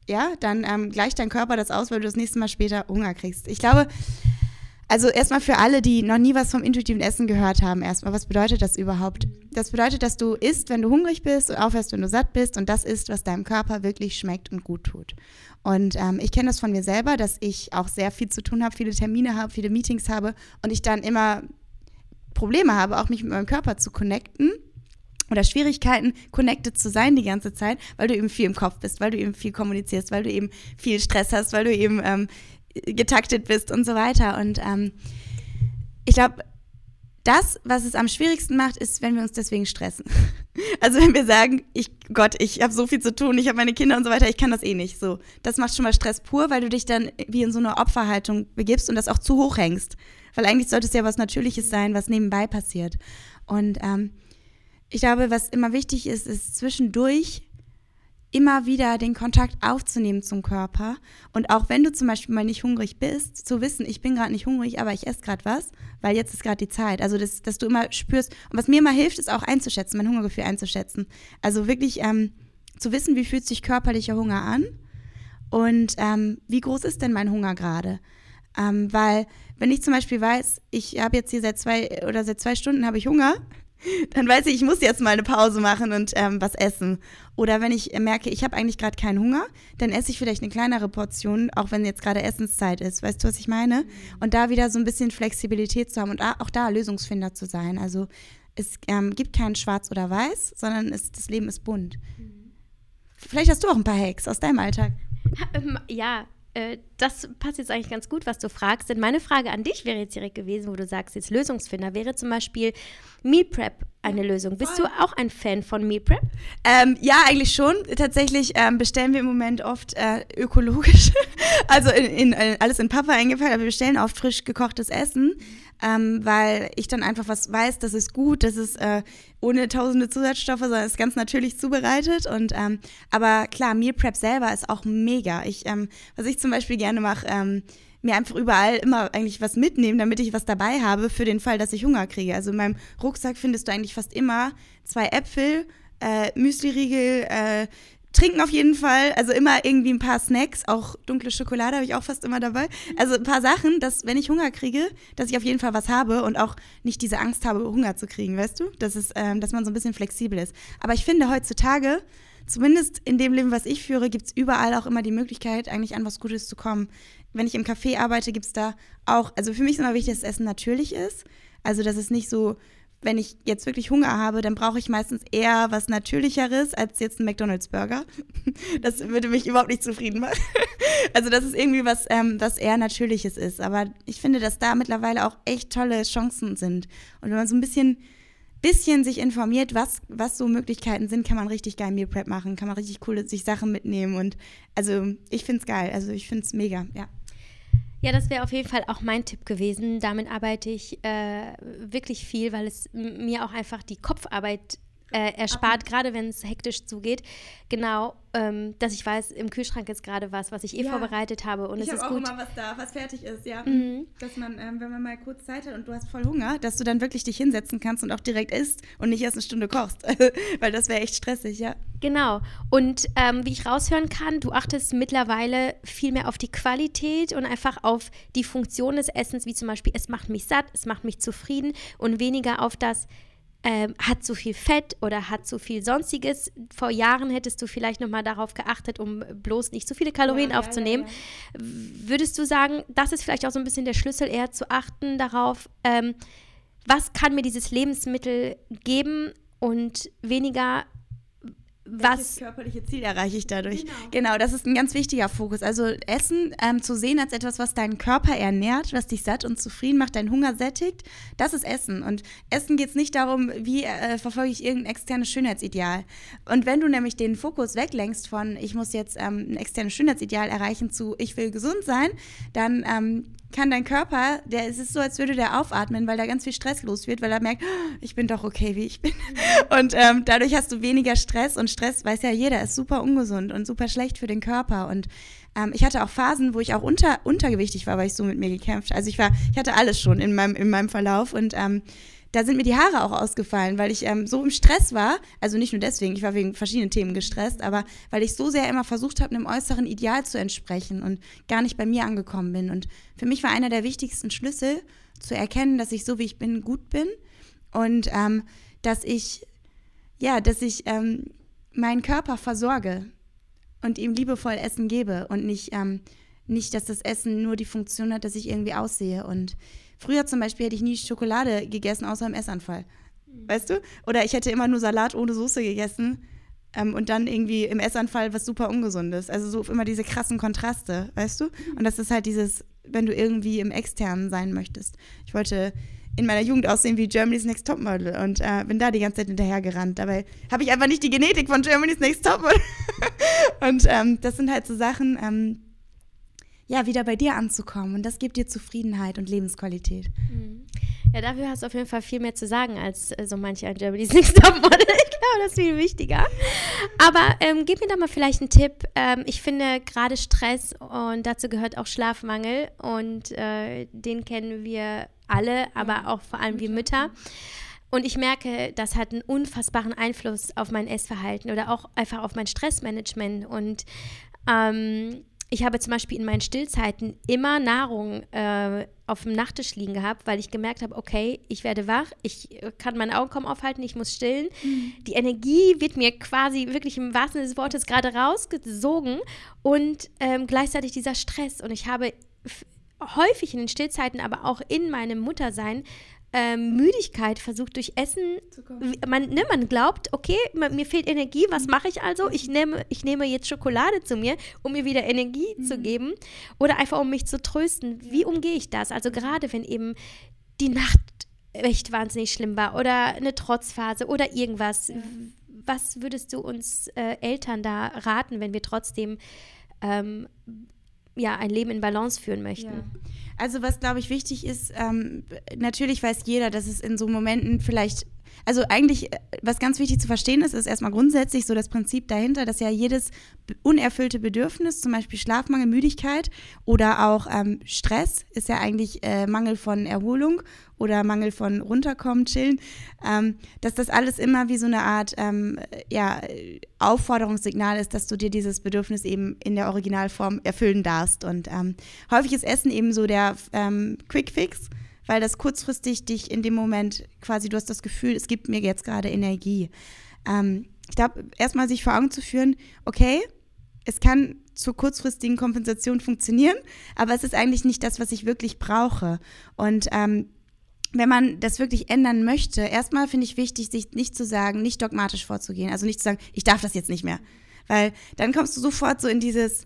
Ja, dann ähm, gleicht dein Körper das aus, weil du das nächste Mal später Hunger kriegst. Ich glaube, also erstmal für alle, die noch nie was vom intuitiven Essen gehört haben, erstmal, was bedeutet das überhaupt? Das bedeutet, dass du isst, wenn du hungrig bist und aufhörst, wenn du satt bist und das ist, was deinem Körper wirklich schmeckt und gut tut. Und ähm, ich kenne das von mir selber, dass ich auch sehr viel zu tun habe, viele Termine habe, viele Meetings habe und ich dann immer Probleme habe, auch mich mit meinem Körper zu connecten oder Schwierigkeiten, connected zu sein die ganze Zeit, weil du eben viel im Kopf bist, weil du eben viel kommunizierst, weil du eben viel Stress hast, weil du eben ähm, getaktet bist und so weiter. Und ähm, ich glaube, das, was es am schwierigsten macht, ist, wenn wir uns deswegen stressen. Also wenn wir sagen, ich Gott, ich habe so viel zu tun, ich habe meine Kinder und so weiter, ich kann das eh nicht. So, das macht schon mal Stress pur, weil du dich dann wie in so eine Opferhaltung begibst und das auch zu hoch hängst. Weil eigentlich sollte es ja was Natürliches sein, was nebenbei passiert. Und ähm, ich glaube, was immer wichtig ist, ist zwischendurch immer wieder den Kontakt aufzunehmen zum Körper. Und auch wenn du zum Beispiel mal nicht hungrig bist, zu wissen, ich bin gerade nicht hungrig, aber ich esse gerade was, weil jetzt ist gerade die Zeit. Also, das, dass du immer spürst. Und was mir immer hilft, ist auch einzuschätzen, mein Hungergefühl einzuschätzen. Also wirklich ähm, zu wissen, wie fühlt sich körperlicher Hunger an und ähm, wie groß ist denn mein Hunger gerade. Ähm, weil, wenn ich zum Beispiel weiß, ich habe jetzt hier seit zwei oder seit zwei Stunden habe ich Hunger, dann weiß ich, ich muss jetzt mal eine Pause machen und ähm, was essen. Oder wenn ich merke, ich habe eigentlich gerade keinen Hunger, dann esse ich vielleicht eine kleinere Portion, auch wenn jetzt gerade Essenszeit ist. Weißt du, was ich meine? Und da wieder so ein bisschen Flexibilität zu haben und auch da Lösungsfinder zu sein. Also es ähm, gibt kein Schwarz oder Weiß, sondern es, das Leben ist bunt. Mhm. Vielleicht hast du auch ein paar Hacks aus deinem Alltag. Ja, äh, das passt jetzt eigentlich ganz gut, was du fragst. Denn meine Frage an dich wäre jetzt direkt gewesen, wo du sagst, jetzt Lösungsfinder, wäre zum Beispiel Meal Prep eine Lösung. Bist du auch ein Fan von Meal Prep? Ähm, ja, eigentlich schon. Tatsächlich ähm, bestellen wir im Moment oft äh, ökologisch, also in, in, in, alles in Papa eingepackt, aber wir bestellen oft frisch gekochtes Essen, ähm, weil ich dann einfach was weiß, das ist gut, das ist äh, ohne tausende Zusatzstoffe, sondern ist ganz natürlich zubereitet. Und ähm, aber klar, Meal Prep selber ist auch mega. Ich, ähm, was ich zum Beispiel gerne mache, ähm, mir einfach überall immer eigentlich was mitnehmen, damit ich was dabei habe für den Fall, dass ich Hunger kriege. Also in meinem Rucksack findest du eigentlich fast immer zwei Äpfel, äh, Müsli-Riegel, äh, Trinken auf jeden Fall, also immer irgendwie ein paar Snacks, auch dunkle Schokolade habe ich auch fast immer dabei. Also ein paar Sachen, dass wenn ich Hunger kriege, dass ich auf jeden Fall was habe und auch nicht diese Angst habe, Hunger zu kriegen, weißt du? Das ist, ähm, dass man so ein bisschen flexibel ist. Aber ich finde heutzutage, zumindest in dem Leben, was ich führe, gibt es überall auch immer die Möglichkeit, eigentlich an was Gutes zu kommen wenn ich im Café arbeite, gibt es da auch, also für mich ist immer wichtig, dass das Essen natürlich ist. Also, dass es nicht so, wenn ich jetzt wirklich Hunger habe, dann brauche ich meistens eher was Natürlicheres als jetzt ein McDonalds-Burger. Das würde mich überhaupt nicht zufrieden machen. Also, dass es irgendwie was, ähm, was eher Natürliches ist. Aber ich finde, dass da mittlerweile auch echt tolle Chancen sind. Und wenn man so ein bisschen bisschen sich informiert, was, was so Möglichkeiten sind, kann man richtig geil Meal Prep machen, kann man richtig coole sich Sachen mitnehmen und also ich finde es geil, also ich finde es mega, ja. Ja, das wäre auf jeden Fall auch mein Tipp gewesen. Damit arbeite ich äh, wirklich viel, weil es mir auch einfach die Kopfarbeit äh, erspart, gerade wenn es hektisch zugeht. Genau, ähm, dass ich weiß, im Kühlschrank ist gerade was, was ich eh ja. vorbereitet habe und ich es ist auch gut. immer was da, was fertig ist, ja. Mhm. Dass man, ähm, wenn man mal kurz Zeit hat und du hast voll Hunger, dass du dann wirklich dich hinsetzen kannst und auch direkt isst und nicht erst eine Stunde kochst, weil das wäre echt stressig, ja. Genau. Und ähm, wie ich raushören kann, du achtest mittlerweile viel mehr auf die Qualität und einfach auf die Funktion des Essens, wie zum Beispiel, es macht mich satt, es macht mich zufrieden und weniger auf das, ähm, hat zu viel Fett oder hat zu viel Sonstiges. Vor Jahren hättest du vielleicht nochmal darauf geachtet, um bloß nicht zu viele Kalorien ja, aufzunehmen. Ja, ja, Würdest du sagen, das ist vielleicht auch so ein bisschen der Schlüssel, eher zu achten darauf, ähm, was kann mir dieses Lebensmittel geben und weniger was körperliche Ziel erreiche ich dadurch? Genau. genau. das ist ein ganz wichtiger Fokus. Also Essen ähm, zu sehen als etwas, was deinen Körper ernährt, was dich satt und zufrieden macht, deinen Hunger sättigt, das ist Essen. Und Essen geht es nicht darum, wie äh, verfolge ich irgendein externes Schönheitsideal. Und wenn du nämlich den Fokus weglenkst von, ich muss jetzt ähm, ein externes Schönheitsideal erreichen zu, ich will gesund sein, dann ähm, kann dein Körper, der es ist so, als würde der aufatmen, weil da ganz viel Stress los wird, weil er merkt, oh, ich bin doch okay, wie ich bin. Und ähm, dadurch hast du weniger Stress und Stress, weiß ja jeder, ist super ungesund und super schlecht für den Körper. Und ähm, ich hatte auch Phasen, wo ich auch unter, untergewichtig war, weil ich so mit mir gekämpft. Also ich war, ich hatte alles schon in meinem, in meinem Verlauf und ähm, da sind mir die Haare auch ausgefallen, weil ich ähm, so im Stress war. Also nicht nur deswegen, ich war wegen verschiedenen Themen gestresst, aber weil ich so sehr immer versucht habe, einem äußeren Ideal zu entsprechen und gar nicht bei mir angekommen bin. Und für mich war einer der wichtigsten Schlüssel zu erkennen, dass ich so wie ich bin gut bin und ähm, dass ich ja, dass ich ähm, meinen Körper versorge und ihm liebevoll Essen gebe und nicht ähm, nicht, dass das Essen nur die Funktion hat, dass ich irgendwie aussehe und Früher zum Beispiel hätte ich nie Schokolade gegessen, außer im Essanfall. Weißt du? Oder ich hätte immer nur Salat ohne Soße gegessen ähm, und dann irgendwie im Essanfall was super Ungesundes. Also so immer diese krassen Kontraste, weißt du? Und das ist halt dieses, wenn du irgendwie im Externen sein möchtest. Ich wollte in meiner Jugend aussehen wie Germany's Next Topmodel und äh, bin da die ganze Zeit hinterhergerannt. Dabei habe ich einfach nicht die Genetik von Germany's Next Topmodel. und ähm, das sind halt so Sachen, ähm, ja, wieder bei dir anzukommen. Und das gibt dir Zufriedenheit und Lebensqualität. Mhm. Ja, dafür hast du auf jeden Fall viel mehr zu sagen als äh, so manche ein Germany's Next Topmodel. ich glaube, das ist viel wichtiger. Aber ähm, gib mir doch mal vielleicht einen Tipp. Ähm, ich finde gerade Stress und dazu gehört auch Schlafmangel und äh, den kennen wir alle, aber auch vor allem wir Mütter. Und ich merke, das hat einen unfassbaren Einfluss auf mein Essverhalten oder auch einfach auf mein Stressmanagement. Und ähm, ich habe zum Beispiel in meinen Stillzeiten immer Nahrung äh, auf dem Nachttisch liegen gehabt, weil ich gemerkt habe, okay, ich werde wach, ich äh, kann meine Augen kaum aufhalten, ich muss stillen. Mhm. Die Energie wird mir quasi wirklich im wahrsten Sinne des Wortes gerade rausgesogen und ähm, gleichzeitig dieser Stress. Und ich habe häufig in den Stillzeiten, aber auch in meinem Muttersein ähm, Müdigkeit versucht durch Essen, man, ne, man glaubt, okay, mir fehlt Energie, was mache ich also? Ich nehme, ich nehme jetzt Schokolade zu mir, um mir wieder Energie mhm. zu geben oder einfach um mich zu trösten. Wie umgehe ich das? Also gerade wenn eben die Nacht echt wahnsinnig schlimm war oder eine Trotzphase oder irgendwas. Ja. Was würdest du uns äh, Eltern da raten, wenn wir trotzdem ähm, ja, ein Leben in Balance führen möchten? Ja. Also was, glaube ich, wichtig ist, ähm, natürlich weiß jeder, dass es in so Momenten vielleicht also eigentlich, äh, was ganz wichtig zu verstehen ist, ist erstmal grundsätzlich so das Prinzip dahinter, dass ja jedes unerfüllte Bedürfnis, zum Beispiel Schlafmangel, Müdigkeit oder auch ähm, Stress, ist ja eigentlich äh, Mangel von Erholung oder Mangel von runterkommen, chillen, ähm, dass das alles immer wie so eine Art ähm, ja, Aufforderungssignal ist, dass du dir dieses Bedürfnis eben in der Originalform erfüllen darfst. Und ähm, häufig ist Essen eben so der ähm, Quick Fix weil das kurzfristig dich in dem Moment quasi, du hast das Gefühl, es gibt mir jetzt gerade Energie. Ähm, ich glaube, erstmal sich vor Augen zu führen, okay, es kann zur kurzfristigen Kompensation funktionieren, aber es ist eigentlich nicht das, was ich wirklich brauche. Und ähm, wenn man das wirklich ändern möchte, erstmal finde ich wichtig, sich nicht zu sagen, nicht dogmatisch vorzugehen. Also nicht zu sagen, ich darf das jetzt nicht mehr. Weil dann kommst du sofort so in dieses,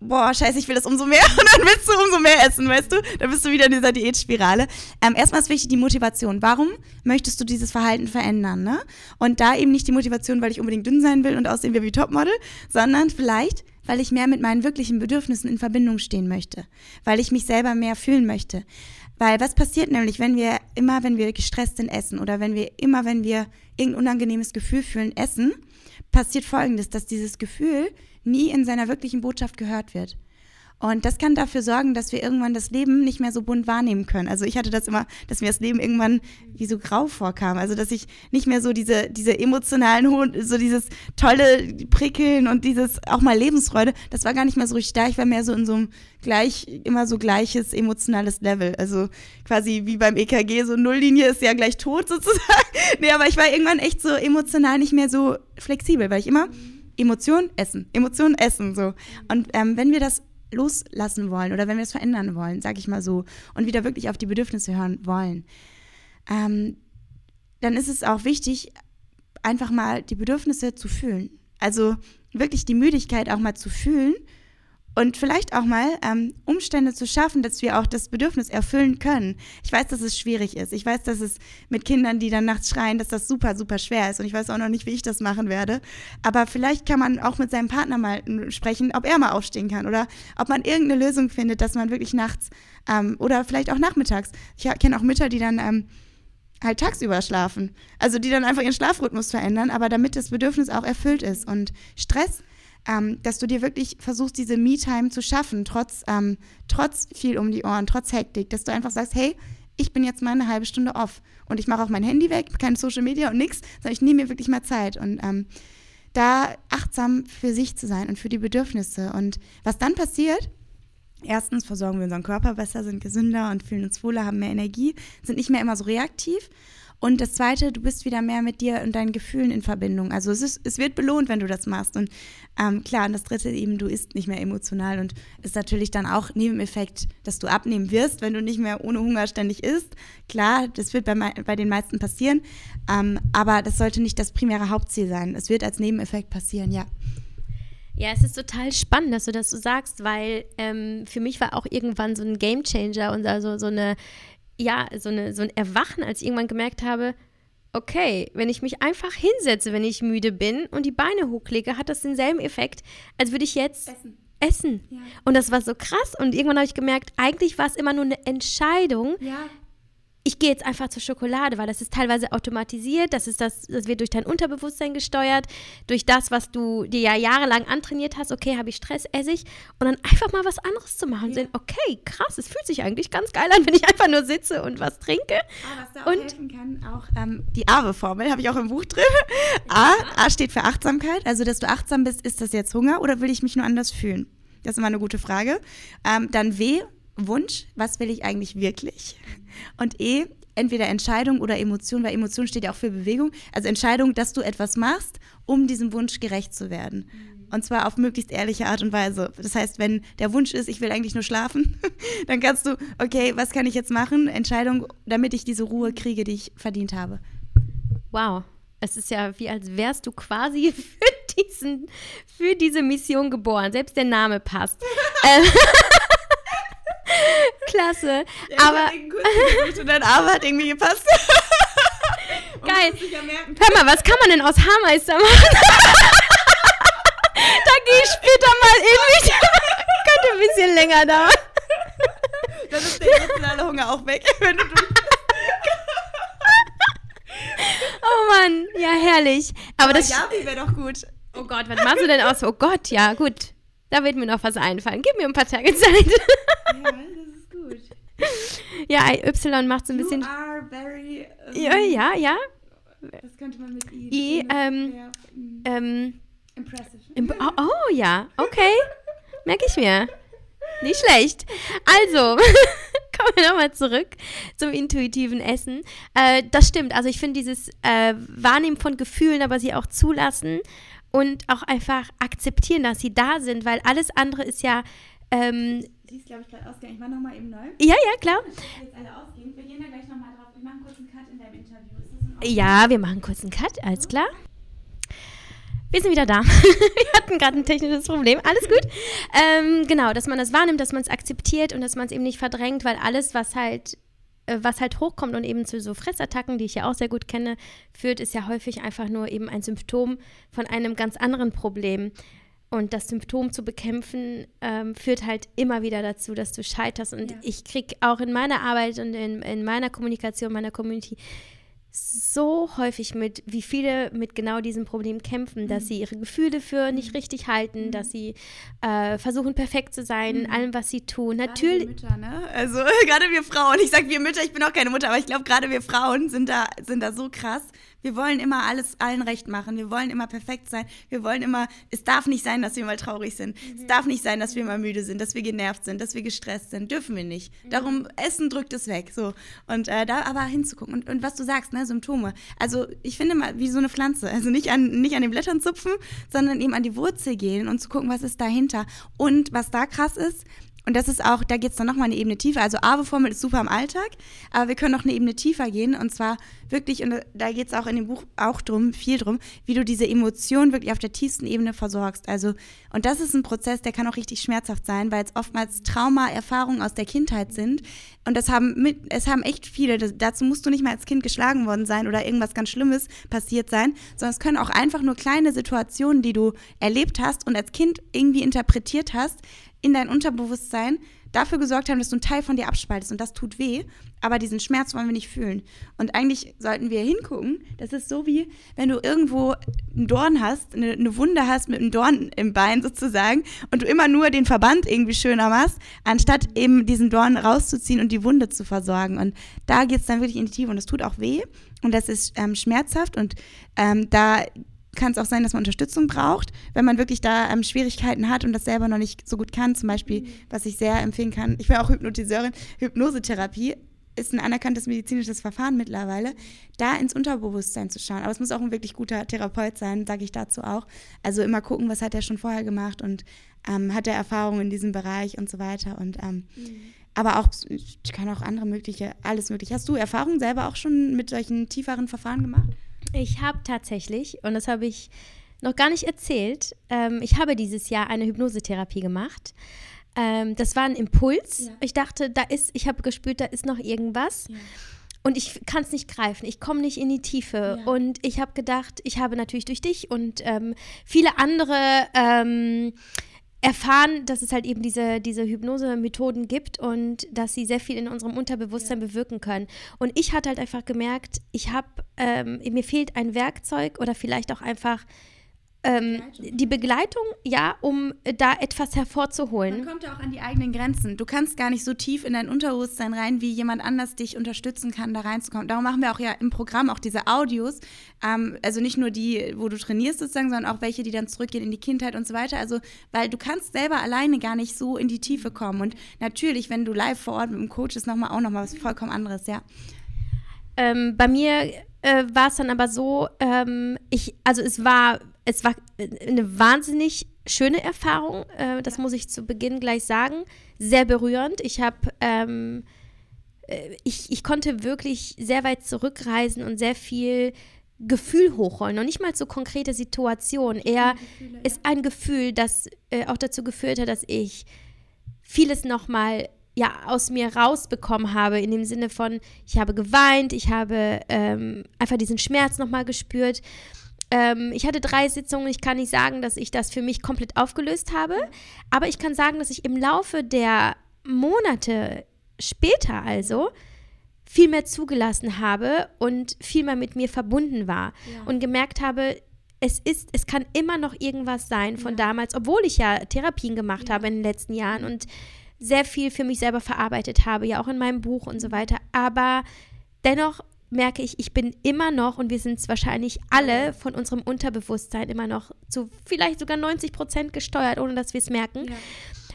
boah, scheiße, ich will das umso mehr und dann willst du umso mehr essen, weißt du? Dann bist du wieder in dieser Diätspirale. Ähm, erstmal ist wichtig die Motivation. Warum möchtest du dieses Verhalten verändern, ne? Und da eben nicht die Motivation, weil ich unbedingt dünn sein will und aussehen wie Topmodel, sondern vielleicht, weil ich mehr mit meinen wirklichen Bedürfnissen in Verbindung stehen möchte, weil ich mich selber mehr fühlen möchte. Weil was passiert nämlich, wenn wir immer, wenn wir gestresst sind, essen oder wenn wir immer, wenn wir irgendein unangenehmes Gefühl fühlen, essen, passiert Folgendes, dass dieses Gefühl nie in seiner wirklichen Botschaft gehört wird. Und das kann dafür sorgen, dass wir irgendwann das Leben nicht mehr so bunt wahrnehmen können. Also ich hatte das immer, dass mir das Leben irgendwann wie so grau vorkam. Also dass ich nicht mehr so diese, diese emotionalen, so dieses tolle Prickeln und dieses auch mal Lebensfreude, das war gar nicht mehr so richtig da. Ich war mehr so in so einem gleich, immer so gleiches emotionales Level. Also quasi wie beim EKG, so Nulllinie ist ja gleich tot sozusagen. nee, aber ich war irgendwann echt so emotional nicht mehr so flexibel, weil ich immer Emotion, Essen, Emotion, Essen, so. Und ähm, wenn wir das loslassen wollen oder wenn wir es verändern wollen, sage ich mal so, und wieder wirklich auf die Bedürfnisse hören wollen, ähm, dann ist es auch wichtig, einfach mal die Bedürfnisse zu fühlen. Also wirklich die Müdigkeit auch mal zu fühlen und vielleicht auch mal ähm, Umstände zu schaffen, dass wir auch das Bedürfnis erfüllen können. Ich weiß, dass es schwierig ist. Ich weiß, dass es mit Kindern, die dann nachts schreien, dass das super, super schwer ist. Und ich weiß auch noch nicht, wie ich das machen werde. Aber vielleicht kann man auch mit seinem Partner mal sprechen, ob er mal aufstehen kann oder ob man irgendeine Lösung findet, dass man wirklich nachts ähm, oder vielleicht auch nachmittags. Ich kenne auch Mütter, die dann ähm, halt tagsüber schlafen. Also die dann einfach ihren Schlafrhythmus verändern, aber damit das Bedürfnis auch erfüllt ist. Und Stress ähm, dass du dir wirklich versuchst, diese Me-Time zu schaffen, trotz, ähm, trotz viel um die Ohren, trotz Hektik, dass du einfach sagst, hey, ich bin jetzt mal eine halbe Stunde off und ich mache auch mein Handy weg, kein Social Media und nichts, sondern ich nehme mir wirklich mal Zeit und ähm, da achtsam für sich zu sein und für die Bedürfnisse. Und was dann passiert, erstens versorgen wir unseren Körper besser, sind gesünder und fühlen uns wohler, haben mehr Energie, sind nicht mehr immer so reaktiv und das Zweite, du bist wieder mehr mit dir und deinen Gefühlen in Verbindung. Also es, ist, es wird belohnt, wenn du das machst. Und ähm, klar, und das Dritte eben, du isst nicht mehr emotional und ist natürlich dann auch Nebeneffekt, dass du abnehmen wirst, wenn du nicht mehr ohne Hunger ständig isst. Klar, das wird bei, bei den meisten passieren, ähm, aber das sollte nicht das primäre Hauptziel sein. Es wird als Nebeneffekt passieren, ja. Ja, es ist total spannend, dass du das so sagst, weil ähm, für mich war auch irgendwann so ein Gamechanger und also so eine ja, so, eine, so ein Erwachen, als ich irgendwann gemerkt habe, okay, wenn ich mich einfach hinsetze, wenn ich müde bin und die Beine hochlege, hat das denselben Effekt, als würde ich jetzt essen. essen. Ja. Und das war so krass. Und irgendwann habe ich gemerkt, eigentlich war es immer nur eine Entscheidung, ja ich gehe jetzt einfach zur Schokolade, weil das ist teilweise automatisiert, das ist das, das wird durch dein Unterbewusstsein gesteuert, durch das, was du dir ja jahrelang antrainiert hast, okay, habe ich Stress, esse ich und dann einfach mal was anderes zu machen ja. sehen, okay, krass, es fühlt sich eigentlich ganz geil an, wenn ich einfach nur sitze und was trinke. Ah, was und kann, auch ähm, die AWE-Formel, habe ich auch im Buch drin. A, A steht für Achtsamkeit, also dass du achtsam bist, ist das jetzt Hunger oder will ich mich nur anders fühlen? Das ist immer eine gute Frage. Ähm, dann W, Wunsch, was will ich eigentlich wirklich? Und E, entweder Entscheidung oder Emotion, weil Emotion steht ja auch für Bewegung. Also Entscheidung, dass du etwas machst, um diesem Wunsch gerecht zu werden. Und zwar auf möglichst ehrliche Art und Weise. Das heißt, wenn der Wunsch ist, ich will eigentlich nur schlafen, dann kannst du, okay, was kann ich jetzt machen? Entscheidung, damit ich diese Ruhe kriege, die ich verdient habe. Wow. Es ist ja wie als wärst du quasi für, diesen, für diese Mission geboren. Selbst der Name passt. ähm, Klasse. Ja, aber. Und dein Arm hat irgendwie gepasst. Geil. Ja Hör mal, was kann man denn aus Haarmeister machen? da gehe ich später mal in mich. Könnte ein bisschen länger dauern. Dann ist der emotionale Hunger auch weg, wenn du durch Oh Mann, ja herrlich. Aber, Aber das Yabi wäre doch gut. Oh Gott, was machst du denn aus? Oh Gott, ja, gut. Da wird mir noch was einfallen. Gib mir ein paar Tage Zeit. Ja, das ist gut. Ja, Y macht so ein bisschen. You are very, um, ja, ja, ja. Das könnte man mit I. I ähm, ähm, Impressive. Imp oh, oh, ja, okay. Merke ich mir. Nicht schlecht. Also, kommen wir nochmal zurück zum intuitiven Essen. Äh, das stimmt. Also ich finde dieses äh, Wahrnehmen von Gefühlen, aber sie auch zulassen und auch einfach akzeptieren, dass sie da sind, weil alles andere ist ja. Ähm, Sie ist, glaube ich, gerade ausgegangen. Ich mache nochmal eben neu. Ja, ja, klar. Jetzt alle ausgehen. Wir gehen da gleich nochmal drauf. Wir machen kurz einen Cut in deinem Interview. ja, wir machen kurz einen Cut, alles klar. Wir sind wieder da. wir hatten gerade ein technisches Problem. Alles gut. Ähm, genau, dass man das wahrnimmt, dass man es akzeptiert und dass man es eben nicht verdrängt, weil alles, was halt was halt hochkommt und eben zu so Fressattacken, die ich ja auch sehr gut kenne, führt, ist ja häufig einfach nur eben ein Symptom von einem ganz anderen Problem. Und das Symptom zu bekämpfen, ähm, führt halt immer wieder dazu, dass du scheiterst. Und ja. ich kriege auch in meiner Arbeit und in, in meiner Kommunikation, meiner Community so häufig mit, wie viele mit genau diesem Problem kämpfen, mhm. dass sie ihre Gefühle für nicht mhm. richtig halten, mhm. dass sie äh, versuchen, perfekt zu sein in mhm. allem, was sie tun. Natürlich. Mütter, ne? Also gerade wir Frauen, ich sage wir Mütter, ich bin auch keine Mutter, aber ich glaube, gerade wir Frauen sind da, sind da so krass. Wir wollen immer alles allen recht machen. Wir wollen immer perfekt sein. Wir wollen immer, es darf nicht sein, dass wir mal traurig sind. Mhm. Es darf nicht sein, dass wir mal müde sind, dass wir genervt sind, dass wir gestresst sind. Dürfen wir nicht. Mhm. Darum, Essen drückt es weg. So. Und äh, da aber hinzugucken. Und, und was du sagst, ne, Symptome. Also ich finde mal, wie so eine Pflanze. Also nicht an, nicht an den Blättern zupfen, sondern eben an die Wurzel gehen und zu gucken, was ist dahinter. Und was da krass ist, und das ist auch, da geht es dann nochmal eine Ebene tiefer. Also AWE-Formel ist super im Alltag, aber wir können noch eine Ebene tiefer gehen. Und zwar wirklich, und da geht es auch in dem Buch auch drum, viel drum, wie du diese Emotionen wirklich auf der tiefsten Ebene versorgst. Also, und das ist ein Prozess, der kann auch richtig schmerzhaft sein, weil es oftmals Trauma-Erfahrungen aus der Kindheit sind. Und das haben mit, es haben echt viele, das, dazu musst du nicht mal als Kind geschlagen worden sein oder irgendwas ganz Schlimmes passiert sein, sondern es können auch einfach nur kleine Situationen, die du erlebt hast und als Kind irgendwie interpretiert hast, in dein Unterbewusstsein dafür gesorgt haben, dass du einen Teil von dir abspaltest und das tut weh, aber diesen Schmerz wollen wir nicht fühlen. Und eigentlich sollten wir hingucken, das ist so wie, wenn du irgendwo einen Dorn hast, eine, eine Wunde hast mit einem Dorn im Bein sozusagen und du immer nur den Verband irgendwie schöner machst, anstatt eben diesen Dorn rauszuziehen und die Wunde zu versorgen. Und da geht es dann wirklich in die Tiefe und es tut auch weh und das ist ähm, schmerzhaft und ähm, da kann es auch sein, dass man Unterstützung braucht, wenn man wirklich da ähm, Schwierigkeiten hat und das selber noch nicht so gut kann. Zum Beispiel, mhm. was ich sehr empfehlen kann, ich bin auch Hypnotiseurin, Hypnosetherapie ist ein anerkanntes medizinisches Verfahren mittlerweile, da ins Unterbewusstsein zu schauen. Aber es muss auch ein wirklich guter Therapeut sein, sage ich dazu auch. Also immer gucken, was hat er schon vorher gemacht und ähm, hat er Erfahrung in diesem Bereich und so weiter. Und ähm, mhm. aber auch, ich kann auch andere mögliche, alles mögliche. Hast du Erfahrung selber auch schon mit solchen tieferen Verfahren gemacht? Ich habe tatsächlich, und das habe ich noch gar nicht erzählt, ähm, ich habe dieses Jahr eine Hypnosetherapie gemacht. Ähm, das war ein Impuls. Ja. Ich dachte, da ist, ich habe gespürt, da ist noch irgendwas. Ja. Und ich kann es nicht greifen. Ich komme nicht in die Tiefe. Ja. Und ich habe gedacht, ich habe natürlich durch dich und ähm, viele andere ähm, erfahren, dass es halt eben diese, diese Hypnose-Methoden gibt und dass sie sehr viel in unserem Unterbewusstsein ja. bewirken können. Und ich hatte halt einfach gemerkt, ich habe, ähm, mir fehlt ein Werkzeug oder vielleicht auch einfach ähm, die Begleitung, ja, um da etwas hervorzuholen. Man kommt ja auch an die eigenen Grenzen. Du kannst gar nicht so tief in dein Unterbewusstsein rein, wie jemand anders dich unterstützen kann, da reinzukommen. Darum machen wir auch ja im Programm auch diese Audios. Ähm, also nicht nur die, wo du trainierst sozusagen, sondern auch welche, die dann zurückgehen in die Kindheit und so weiter. Also, weil du kannst selber alleine gar nicht so in die Tiefe kommen. Und natürlich, wenn du live vor Ort mit dem Coach ist, nochmal auch nochmal was vollkommen anderes, ja. Ähm, bei mir äh, war es dann aber so, ähm, ich, also es war es war eine wahnsinnig schöne Erfahrung, äh, das muss ich zu Beginn gleich sagen. Sehr berührend. Ich habe, ähm, äh, ich, ich konnte wirklich sehr weit zurückreisen und sehr viel Gefühl hochholen. Noch nicht mal so konkrete Situationen. Eher Gefühle, ist ein Gefühl, das äh, auch dazu geführt hat, dass ich vieles nochmal ja, aus mir rausbekommen habe, in dem Sinne von, ich habe geweint, ich habe ähm, einfach diesen Schmerz nochmal gespürt. Ähm, ich hatte drei Sitzungen. Ich kann nicht sagen, dass ich das für mich komplett aufgelöst habe. Aber ich kann sagen, dass ich im Laufe der Monate später also viel mehr zugelassen habe und viel mehr mit mir verbunden war ja. und gemerkt habe, es ist, es kann immer noch irgendwas sein von ja. damals, obwohl ich ja Therapien gemacht ja. habe in den letzten Jahren und sehr viel für mich selber verarbeitet habe, ja auch in meinem Buch und so weiter. Aber dennoch merke ich, ich bin immer noch, und wir sind es wahrscheinlich alle von unserem Unterbewusstsein immer noch zu vielleicht sogar 90 Prozent gesteuert, ohne dass wir es merken. Ja.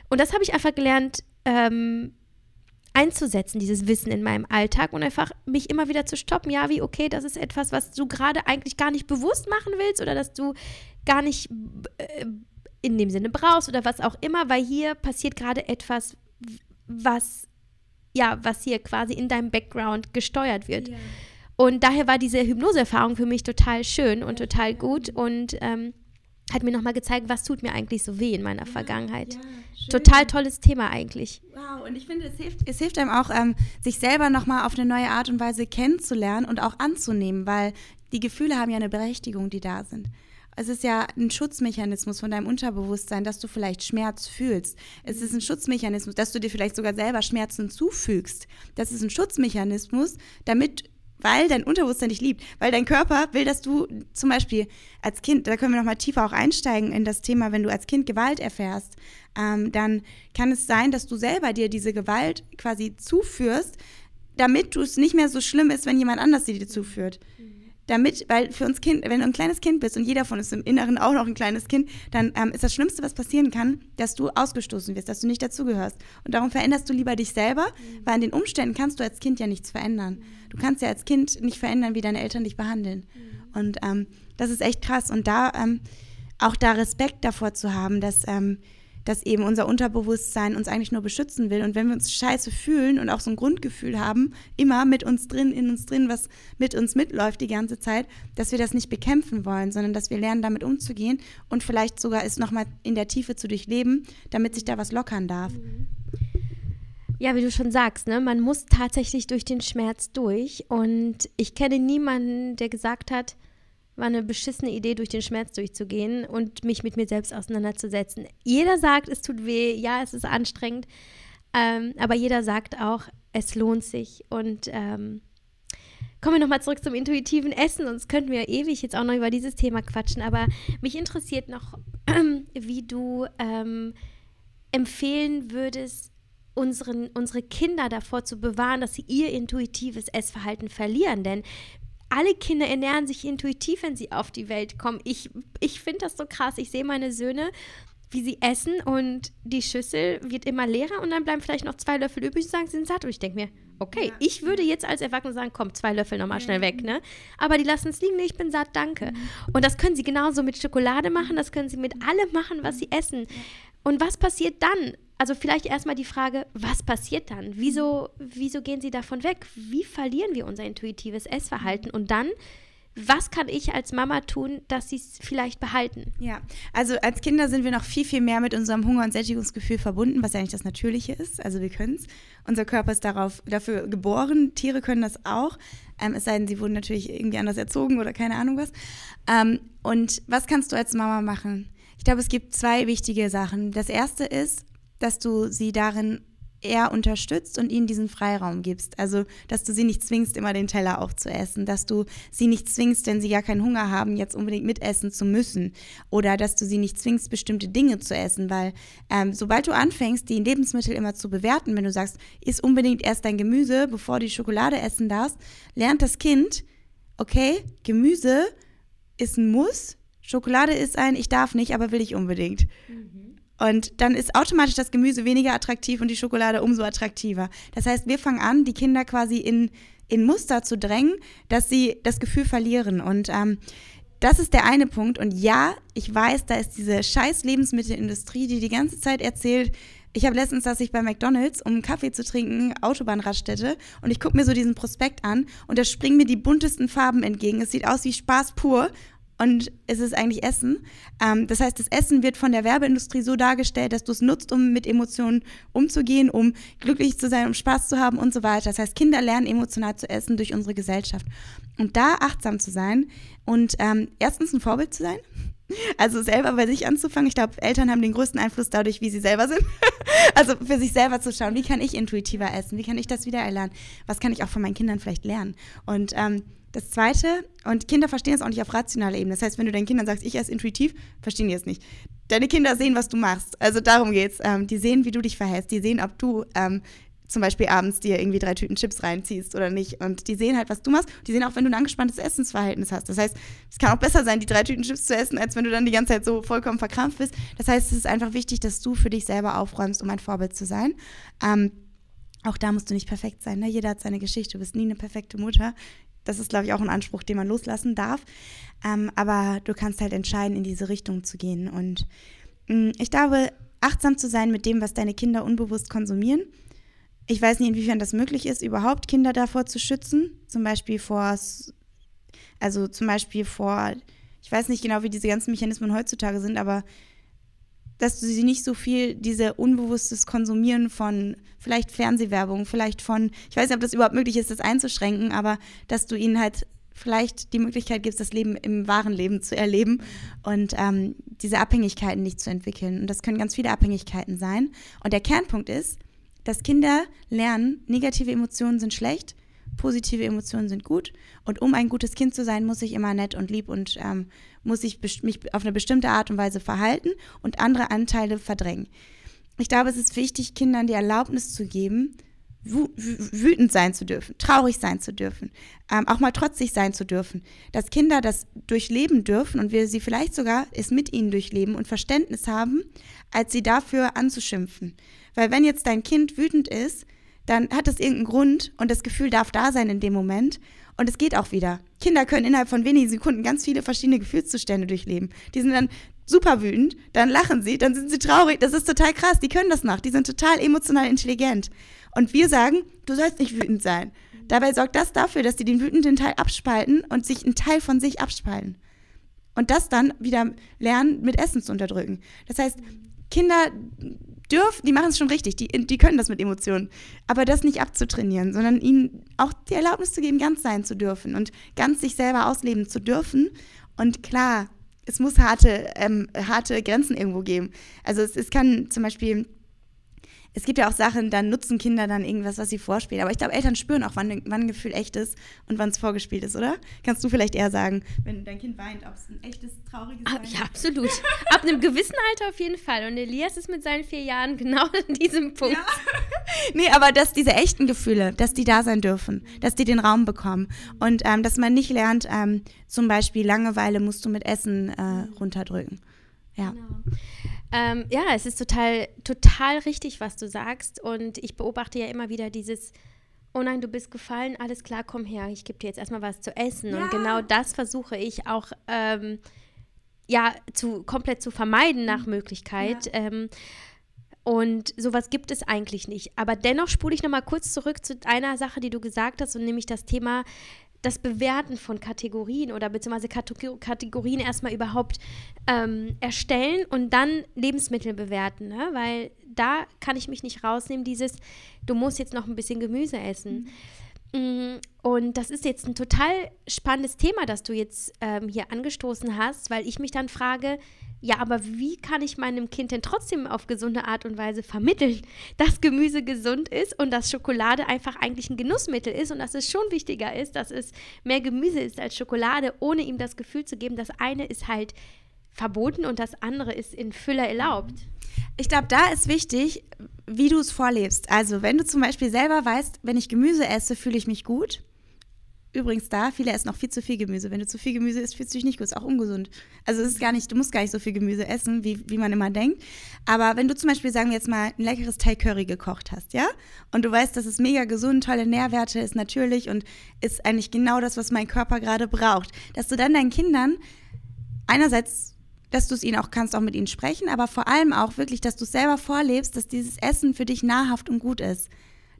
Und das habe ich einfach gelernt, ähm, einzusetzen, dieses Wissen in meinem Alltag und einfach mich immer wieder zu stoppen. Ja, wie, okay, das ist etwas, was du gerade eigentlich gar nicht bewusst machen willst oder dass du gar nicht äh, in dem Sinne brauchst oder was auch immer, weil hier passiert gerade etwas, was ja, was hier quasi in deinem Background gesteuert wird. Ja. Und daher war diese Hypnoseerfahrung für mich total schön und total gut und ähm, hat mir nochmal gezeigt, was tut mir eigentlich so weh in meiner ja, Vergangenheit. Ja, total tolles Thema eigentlich. Wow, und ich finde, es hilft, es hilft einem auch, ähm, sich selber nochmal auf eine neue Art und Weise kennenzulernen und auch anzunehmen, weil die Gefühle haben ja eine Berechtigung, die da sind. Es ist ja ein Schutzmechanismus von deinem Unterbewusstsein, dass du vielleicht Schmerz fühlst. Es ist ein Schutzmechanismus, dass du dir vielleicht sogar selber Schmerzen zufügst. Das ist ein Schutzmechanismus, damit weil dein Unterbewusstsein dich liebt, weil dein Körper will, dass du zum Beispiel als Kind, da können wir noch mal tiefer auch einsteigen in das Thema, wenn du als Kind Gewalt erfährst, ähm, dann kann es sein, dass du selber dir diese Gewalt quasi zuführst, damit du es nicht mehr so schlimm ist, wenn jemand anders sie dir zuführt. Mhm damit, weil für uns Kind, wenn du ein kleines Kind bist und jeder von uns im Inneren auch noch ein kleines Kind, dann ähm, ist das Schlimmste, was passieren kann, dass du ausgestoßen wirst, dass du nicht dazugehörst. Und darum veränderst du lieber dich selber, mhm. weil an den Umständen kannst du als Kind ja nichts verändern. Mhm. Du kannst ja als Kind nicht verändern, wie deine Eltern dich behandeln. Mhm. Und ähm, das ist echt krass. Und da ähm, auch da Respekt davor zu haben, dass ähm, dass eben unser Unterbewusstsein uns eigentlich nur beschützen will. Und wenn wir uns scheiße fühlen und auch so ein Grundgefühl haben, immer mit uns drin, in uns drin, was mit uns mitläuft die ganze Zeit, dass wir das nicht bekämpfen wollen, sondern dass wir lernen, damit umzugehen und vielleicht sogar es nochmal in der Tiefe zu durchleben, damit sich da was lockern darf. Ja, wie du schon sagst, ne, man muss tatsächlich durch den Schmerz durch. Und ich kenne niemanden, der gesagt hat, war eine beschissene Idee, durch den Schmerz durchzugehen und mich mit mir selbst auseinanderzusetzen. Jeder sagt, es tut weh, ja, es ist anstrengend, ähm, aber jeder sagt auch, es lohnt sich. Und ähm, kommen wir nochmal zurück zum intuitiven Essen, sonst könnten wir ewig jetzt auch noch über dieses Thema quatschen. Aber mich interessiert noch, wie du ähm, empfehlen würdest, unseren, unsere Kinder davor zu bewahren, dass sie ihr intuitives Essverhalten verlieren. Denn alle Kinder ernähren sich intuitiv, wenn sie auf die Welt kommen. Ich, ich finde das so krass. Ich sehe meine Söhne, wie sie essen und die Schüssel wird immer leerer und dann bleiben vielleicht noch zwei Löffel übrig und sagen, sie sind satt. Und ich denke mir, okay, ja. ich würde jetzt als Erwachsener sagen, komm, zwei Löffel nochmal ja. schnell weg, ne? Aber die lassen es liegen, nee, ich bin satt, danke. Mhm. Und das können sie genauso mit Schokolade machen, das können sie mit allem machen, was sie essen. Und was passiert dann? Also vielleicht erstmal die Frage, was passiert dann? Wieso, wieso gehen sie davon weg? Wie verlieren wir unser intuitives Essverhalten? Und dann, was kann ich als Mama tun, dass sie es vielleicht behalten? Ja, also als Kinder sind wir noch viel, viel mehr mit unserem Hunger- und Sättigungsgefühl verbunden, was ja eigentlich das Natürliche ist. Also wir können es. Unser Körper ist darauf, dafür geboren. Tiere können das auch. Ähm, es sei denn, sie wurden natürlich irgendwie anders erzogen oder keine Ahnung was. Ähm, und was kannst du als Mama machen? Ich glaube, es gibt zwei wichtige Sachen. Das erste ist, dass du sie darin eher unterstützt und ihnen diesen Freiraum gibst. Also, dass du sie nicht zwingst, immer den Teller aufzuessen, dass du sie nicht zwingst, wenn sie gar keinen Hunger haben, jetzt unbedingt mitessen zu müssen. Oder dass du sie nicht zwingst, bestimmte Dinge zu essen, weil ähm, sobald du anfängst, die Lebensmittel immer zu bewerten, wenn du sagst, iss unbedingt erst dein Gemüse, bevor du die Schokolade essen darfst, lernt das Kind, okay, Gemüse ist ein Muss, Schokolade ist ein, ich darf nicht, aber will ich unbedingt. Mhm. Und dann ist automatisch das Gemüse weniger attraktiv und die Schokolade umso attraktiver. Das heißt, wir fangen an, die Kinder quasi in, in Muster zu drängen, dass sie das Gefühl verlieren. Und ähm, das ist der eine Punkt. Und ja, ich weiß, da ist diese scheiß Lebensmittelindustrie, die die ganze Zeit erzählt, ich habe letztens, dass ich bei McDonalds, um einen Kaffee zu trinken, Autobahnraststätte und ich gucke mir so diesen Prospekt an und da springen mir die buntesten Farben entgegen. Es sieht aus wie Spaß pur und es ist eigentlich Essen. Ähm, das heißt, das Essen wird von der Werbeindustrie so dargestellt, dass du es nutzt, um mit Emotionen umzugehen, um glücklich zu sein, um Spaß zu haben und so weiter. Das heißt, Kinder lernen emotional zu essen durch unsere Gesellschaft. Und da achtsam zu sein und ähm, erstens ein Vorbild zu sein. Also selber bei sich anzufangen. Ich glaube, Eltern haben den größten Einfluss dadurch, wie sie selber sind. also für sich selber zu schauen, wie kann ich intuitiver essen? Wie kann ich das wieder erlernen? Was kann ich auch von meinen Kindern vielleicht lernen? Und ähm, das Zweite, und Kinder verstehen es auch nicht auf rationaler Ebene. Das heißt, wenn du deinen Kindern sagst, ich esse intuitiv, verstehen die es nicht. Deine Kinder sehen, was du machst. Also darum geht's. Ähm, die sehen, wie du dich verhältst. Die sehen, ob du ähm, zum Beispiel abends dir irgendwie drei Tüten Chips reinziehst oder nicht. Und die sehen halt, was du machst. Die sehen auch, wenn du ein angespanntes Essensverhältnis hast. Das heißt, es kann auch besser sein, die drei Tüten Chips zu essen, als wenn du dann die ganze Zeit so vollkommen verkrampft bist. Das heißt, es ist einfach wichtig, dass du für dich selber aufräumst, um ein Vorbild zu sein. Ähm, auch da musst du nicht perfekt sein. Ne? Jeder hat seine Geschichte. Du bist nie eine perfekte Mutter. Das ist, glaube ich, auch ein Anspruch, den man loslassen darf. Ähm, aber du kannst halt entscheiden, in diese Richtung zu gehen. Und mh, mm, ich glaube, achtsam zu sein mit dem, was deine Kinder unbewusst konsumieren. Ich weiß nicht, inwiefern das möglich ist, überhaupt Kinder davor zu schützen. Zum Beispiel vor, also zum Beispiel vor, ich weiß nicht genau, wie diese ganzen Mechanismen heutzutage sind, aber dass du sie nicht so viel, diese unbewusstes Konsumieren von vielleicht Fernsehwerbung, vielleicht von, ich weiß nicht, ob das überhaupt möglich ist, das einzuschränken, aber dass du ihnen halt vielleicht die Möglichkeit gibst, das Leben im wahren Leben zu erleben und ähm, diese Abhängigkeiten nicht zu entwickeln. Und das können ganz viele Abhängigkeiten sein. Und der Kernpunkt ist, dass Kinder lernen, negative Emotionen sind schlecht, positive Emotionen sind gut. Und um ein gutes Kind zu sein, muss ich immer nett und lieb und ähm, muss ich mich auf eine bestimmte Art und Weise verhalten und andere Anteile verdrängen. Ich glaube, es ist wichtig, Kindern die Erlaubnis zu geben, wütend sein zu dürfen, traurig sein zu dürfen, ähm, auch mal trotzig sein zu dürfen, dass Kinder das durchleben dürfen und wir sie vielleicht sogar es mit ihnen durchleben und Verständnis haben, als sie dafür anzuschimpfen. Weil wenn jetzt dein Kind wütend ist, dann hat es irgendeinen Grund und das Gefühl darf da sein in dem Moment und es geht auch wieder. Kinder können innerhalb von wenigen Sekunden ganz viele verschiedene Gefühlszustände durchleben. Die sind dann super wütend, dann lachen sie, dann sind sie traurig. Das ist total krass. Die können das noch. Die sind total emotional intelligent. Und wir sagen, du sollst nicht wütend sein. Dabei sorgt das dafür, dass sie den wütenden Teil abspalten und sich einen Teil von sich abspalten. Und das dann wieder lernen, mit Essen zu unterdrücken. Das heißt, Kinder dürfen, die machen es schon richtig, die, die können das mit Emotionen. Aber das nicht abzutrainieren, sondern ihnen auch die Erlaubnis zu geben, ganz sein zu dürfen und ganz sich selber ausleben zu dürfen. Und klar, es muss harte, ähm, harte Grenzen irgendwo geben. Also es, es kann zum Beispiel es gibt ja auch Sachen, dann nutzen Kinder dann irgendwas, was sie vorspielen. Aber ich glaube, Eltern spüren auch, wann, wann ein Gefühl echt ist und wann es vorgespielt ist, oder? Kannst du vielleicht eher sagen, wenn dein Kind weint, ob es ein echtes, trauriges ah, Ja, absolut. Ab einem gewissen Alter auf jeden Fall. Und Elias ist mit seinen vier Jahren genau an diesem Punkt. Ja. nee, aber dass diese echten Gefühle, dass die da sein dürfen, dass die den Raum bekommen. Und ähm, dass man nicht lernt, ähm, zum Beispiel Langeweile musst du mit Essen äh, runterdrücken. Ja. Genau. Ähm, ja, es ist total, total richtig, was du sagst. Und ich beobachte ja immer wieder dieses, oh nein, du bist gefallen, alles klar, komm her, ich gebe dir jetzt erstmal was zu essen. Ja. Und genau das versuche ich auch ähm, ja, zu, komplett zu vermeiden nach mhm. Möglichkeit. Ja. Ähm, und sowas gibt es eigentlich nicht. Aber dennoch spule ich nochmal kurz zurück zu einer Sache, die du gesagt hast, und nämlich das Thema das Bewerten von Kategorien oder beziehungsweise Kategorien erstmal überhaupt ähm, erstellen und dann Lebensmittel bewerten, ne? weil da kann ich mich nicht rausnehmen, dieses, du musst jetzt noch ein bisschen Gemüse essen. Mhm. Und das ist jetzt ein total spannendes Thema, das du jetzt ähm, hier angestoßen hast, weil ich mich dann frage, ja, aber wie kann ich meinem Kind denn trotzdem auf gesunde Art und Weise vermitteln, dass Gemüse gesund ist und dass Schokolade einfach eigentlich ein Genussmittel ist und dass es schon wichtiger ist, dass es mehr Gemüse ist als Schokolade, ohne ihm das Gefühl zu geben, das eine ist halt verboten und das andere ist in Fülle erlaubt. Ich glaube, da ist wichtig, wie du es vorlebst. Also, wenn du zum Beispiel selber weißt, wenn ich Gemüse esse, fühle ich mich gut Übrigens da, viele essen noch viel zu viel Gemüse. Wenn du zu viel Gemüse isst, fühlst du dich nicht gut. Ist auch ungesund. Also es ist gar nicht, du musst gar nicht so viel Gemüse essen, wie, wie man immer denkt. Aber wenn du zum Beispiel, sagen wir jetzt mal, ein leckeres Thai Curry gekocht hast, ja? Und du weißt, das ist mega gesund, tolle Nährwerte, ist natürlich und ist eigentlich genau das, was mein Körper gerade braucht. Dass du dann deinen Kindern einerseits dass du es ihnen auch kannst, auch mit ihnen sprechen, aber vor allem auch wirklich, dass du es selber vorlebst, dass dieses Essen für dich nahrhaft und gut ist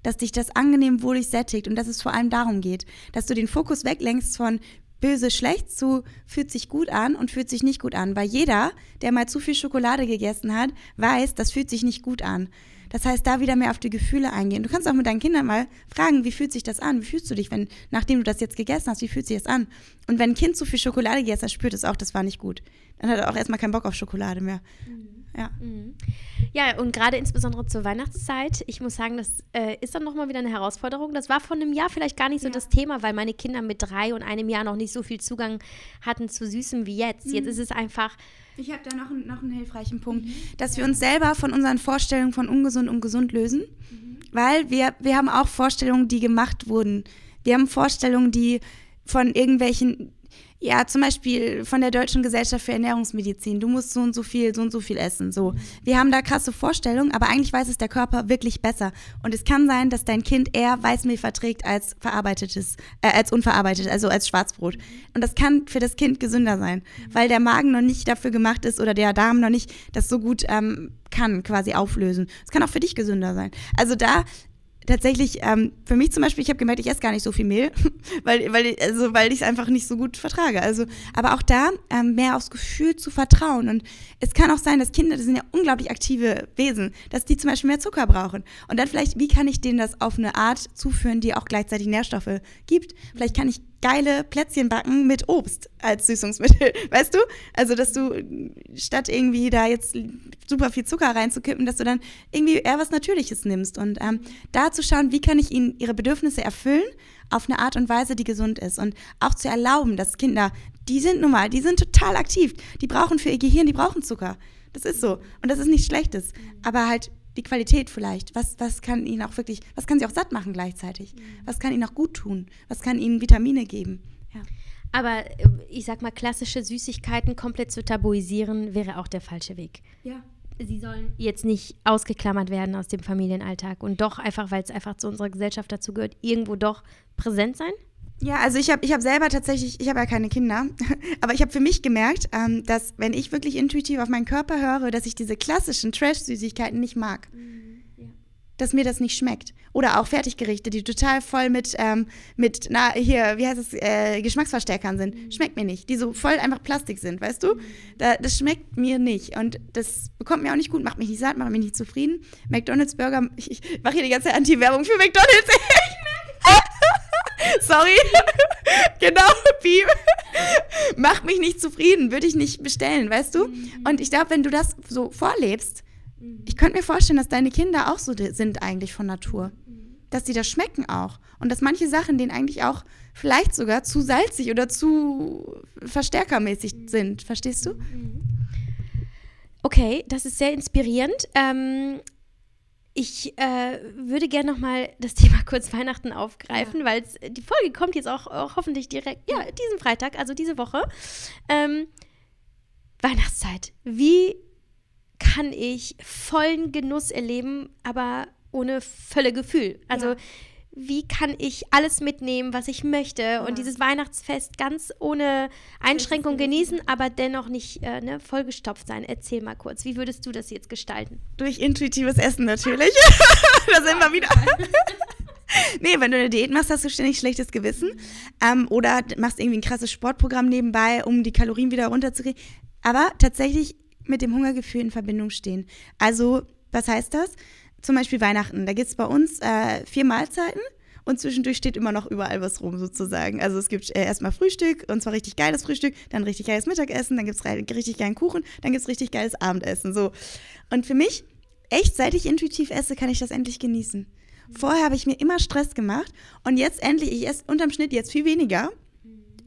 dass dich das angenehm wohlig sättigt und dass es vor allem darum geht, dass du den Fokus weglenkst von böse schlecht zu fühlt sich gut an und fühlt sich nicht gut an, weil jeder, der mal zu viel Schokolade gegessen hat, weiß, das fühlt sich nicht gut an. Das heißt, da wieder mehr auf die Gefühle eingehen. Du kannst auch mit deinen Kindern mal fragen, wie fühlt sich das an? Wie fühlst du dich, wenn, nachdem du das jetzt gegessen hast, wie fühlt sich das an? Und wenn ein Kind zu viel Schokolade gegessen hat, spürt es auch, das war nicht gut. Dann hat er auch erstmal keinen Bock auf Schokolade mehr. Mhm. Ja. Mhm. Ja, und gerade insbesondere zur Weihnachtszeit, ich muss sagen, das äh, ist dann nochmal wieder eine Herausforderung. Das war vor einem Jahr vielleicht gar nicht so ja. das Thema, weil meine Kinder mit drei und einem Jahr noch nicht so viel Zugang hatten zu Süßem wie jetzt. Mhm. Jetzt ist es einfach. Ich habe da noch, noch einen hilfreichen Punkt, mhm. dass wir uns selber von unseren Vorstellungen von ungesund und gesund lösen, mhm. weil wir, wir haben auch Vorstellungen, die gemacht wurden. Wir haben Vorstellungen, die von irgendwelchen ja, zum Beispiel von der Deutschen Gesellschaft für Ernährungsmedizin, du musst so und so viel, so und so viel essen. So. Wir haben da krasse Vorstellungen, aber eigentlich weiß es der Körper wirklich besser. Und es kann sein, dass dein Kind eher Weißmehl verträgt als verarbeitetes, äh, als unverarbeitet, also als Schwarzbrot. Und das kann für das Kind gesünder sein, weil der Magen noch nicht dafür gemacht ist oder der Darm noch nicht das so gut ähm, kann quasi auflösen. Es kann auch für dich gesünder sein. Also da tatsächlich, ähm, für mich zum Beispiel, ich habe gemerkt, ich esse gar nicht so viel Mehl, weil, weil, also, ich es einfach nicht so gut vertrage. Also, aber auch da ähm, mehr aufs Gefühl zu vertrauen. Und es kann auch sein, dass Kinder, das sind ja unglaublich aktive Wesen, dass die zum Beispiel mehr Zucker brauchen. Und dann vielleicht, wie kann ich denen das auf eine Art zuführen, die auch gleichzeitig Nährstoffe gibt? Vielleicht kann ich geile Plätzchen backen mit Obst als Süßungsmittel, weißt du? Also, dass du statt irgendwie da jetzt super viel Zucker reinzukippen, dass du dann irgendwie eher was Natürliches nimmst. Und ähm, da zu schauen, wie kann ich ihnen ihre Bedürfnisse erfüllen auf eine Art und Weise, die gesund ist. Und auch zu erlauben, dass Kinder, die sind nun mal, die sind total aktiv, die brauchen für ihr Gehirn, die brauchen Zucker. Das ist so. Und das ist nichts Schlechtes, aber halt die Qualität vielleicht. Was, was kann ihnen auch wirklich, was kann sie auch satt machen gleichzeitig? Mhm. Was kann ihnen auch gut tun? Was kann ihnen Vitamine geben? Ja. Aber äh, ich sag mal, klassische Süßigkeiten komplett zu tabuisieren, wäre auch der falsche Weg. Ja. Sie sollen jetzt nicht ausgeklammert werden aus dem Familienalltag und doch einfach, weil es einfach zu unserer Gesellschaft dazu gehört, irgendwo doch präsent sein? Ja, also ich habe ich hab selber tatsächlich, ich habe ja keine Kinder, aber ich habe für mich gemerkt, ähm, dass wenn ich wirklich intuitiv auf meinen Körper höre, dass ich diese klassischen Trash-Süßigkeiten nicht mag. Mhm, ja. Dass mir das nicht schmeckt. Oder auch Fertiggerichte, die total voll mit, ähm, mit na, hier, wie heißt es, äh, Geschmacksverstärkern sind. Mhm. Schmeckt mir nicht. Die so voll einfach Plastik sind, weißt du? Mhm. Da, das schmeckt mir nicht. Und das bekommt mir auch nicht gut, macht mich nicht satt, macht mich nicht zufrieden. McDonalds Burger, ich, ich mache hier die ganze Anti-Werbung für McDonalds. Sorry. genau, Piep. Macht mich nicht zufrieden, würde ich nicht bestellen, weißt du? Mhm. Und ich glaube, wenn du das so vorlebst, mhm. ich könnte mir vorstellen, dass deine Kinder auch so sind eigentlich von Natur. Mhm. Dass sie das schmecken auch. Und dass manche Sachen denen eigentlich auch vielleicht sogar zu salzig oder zu verstärkermäßig sind. Verstehst du? Okay, das ist sehr inspirierend. Ähm, ich äh, würde gerne nochmal das Thema kurz Weihnachten aufgreifen, ja. weil die Folge kommt jetzt auch, auch, hoffentlich direkt, ja, diesen Freitag, also diese Woche. Ähm, Weihnachtszeit. Wie kann ich vollen Genuss erleben, aber ohne Völlegefühl? Also ja wie kann ich alles mitnehmen, was ich möchte ja. und dieses Weihnachtsfest ganz ohne Einschränkung genießen, aber dennoch nicht äh, ne, vollgestopft sein. Erzähl mal kurz, wie würdest du das jetzt gestalten? Durch intuitives Essen natürlich. da sind wir wieder. nee, wenn du eine Diät machst, hast du ständig schlechtes Gewissen. Ähm, oder machst irgendwie ein krasses Sportprogramm nebenbei, um die Kalorien wieder runterzukriegen. Aber tatsächlich mit dem Hungergefühl in Verbindung stehen. Also, was heißt das? Zum Beispiel Weihnachten, da gibt es bei uns äh, vier Mahlzeiten und zwischendurch steht immer noch überall was rum sozusagen. Also es gibt äh, erstmal Frühstück und zwar richtig geiles Frühstück, dann richtig geiles Mittagessen, dann gibt es richtig geilen Kuchen, dann gibt es richtig geiles Abendessen. So. Und für mich, echt, seit ich intuitiv esse, kann ich das endlich genießen. Vorher habe ich mir immer Stress gemacht und jetzt endlich, ich esse unterm Schnitt jetzt viel weniger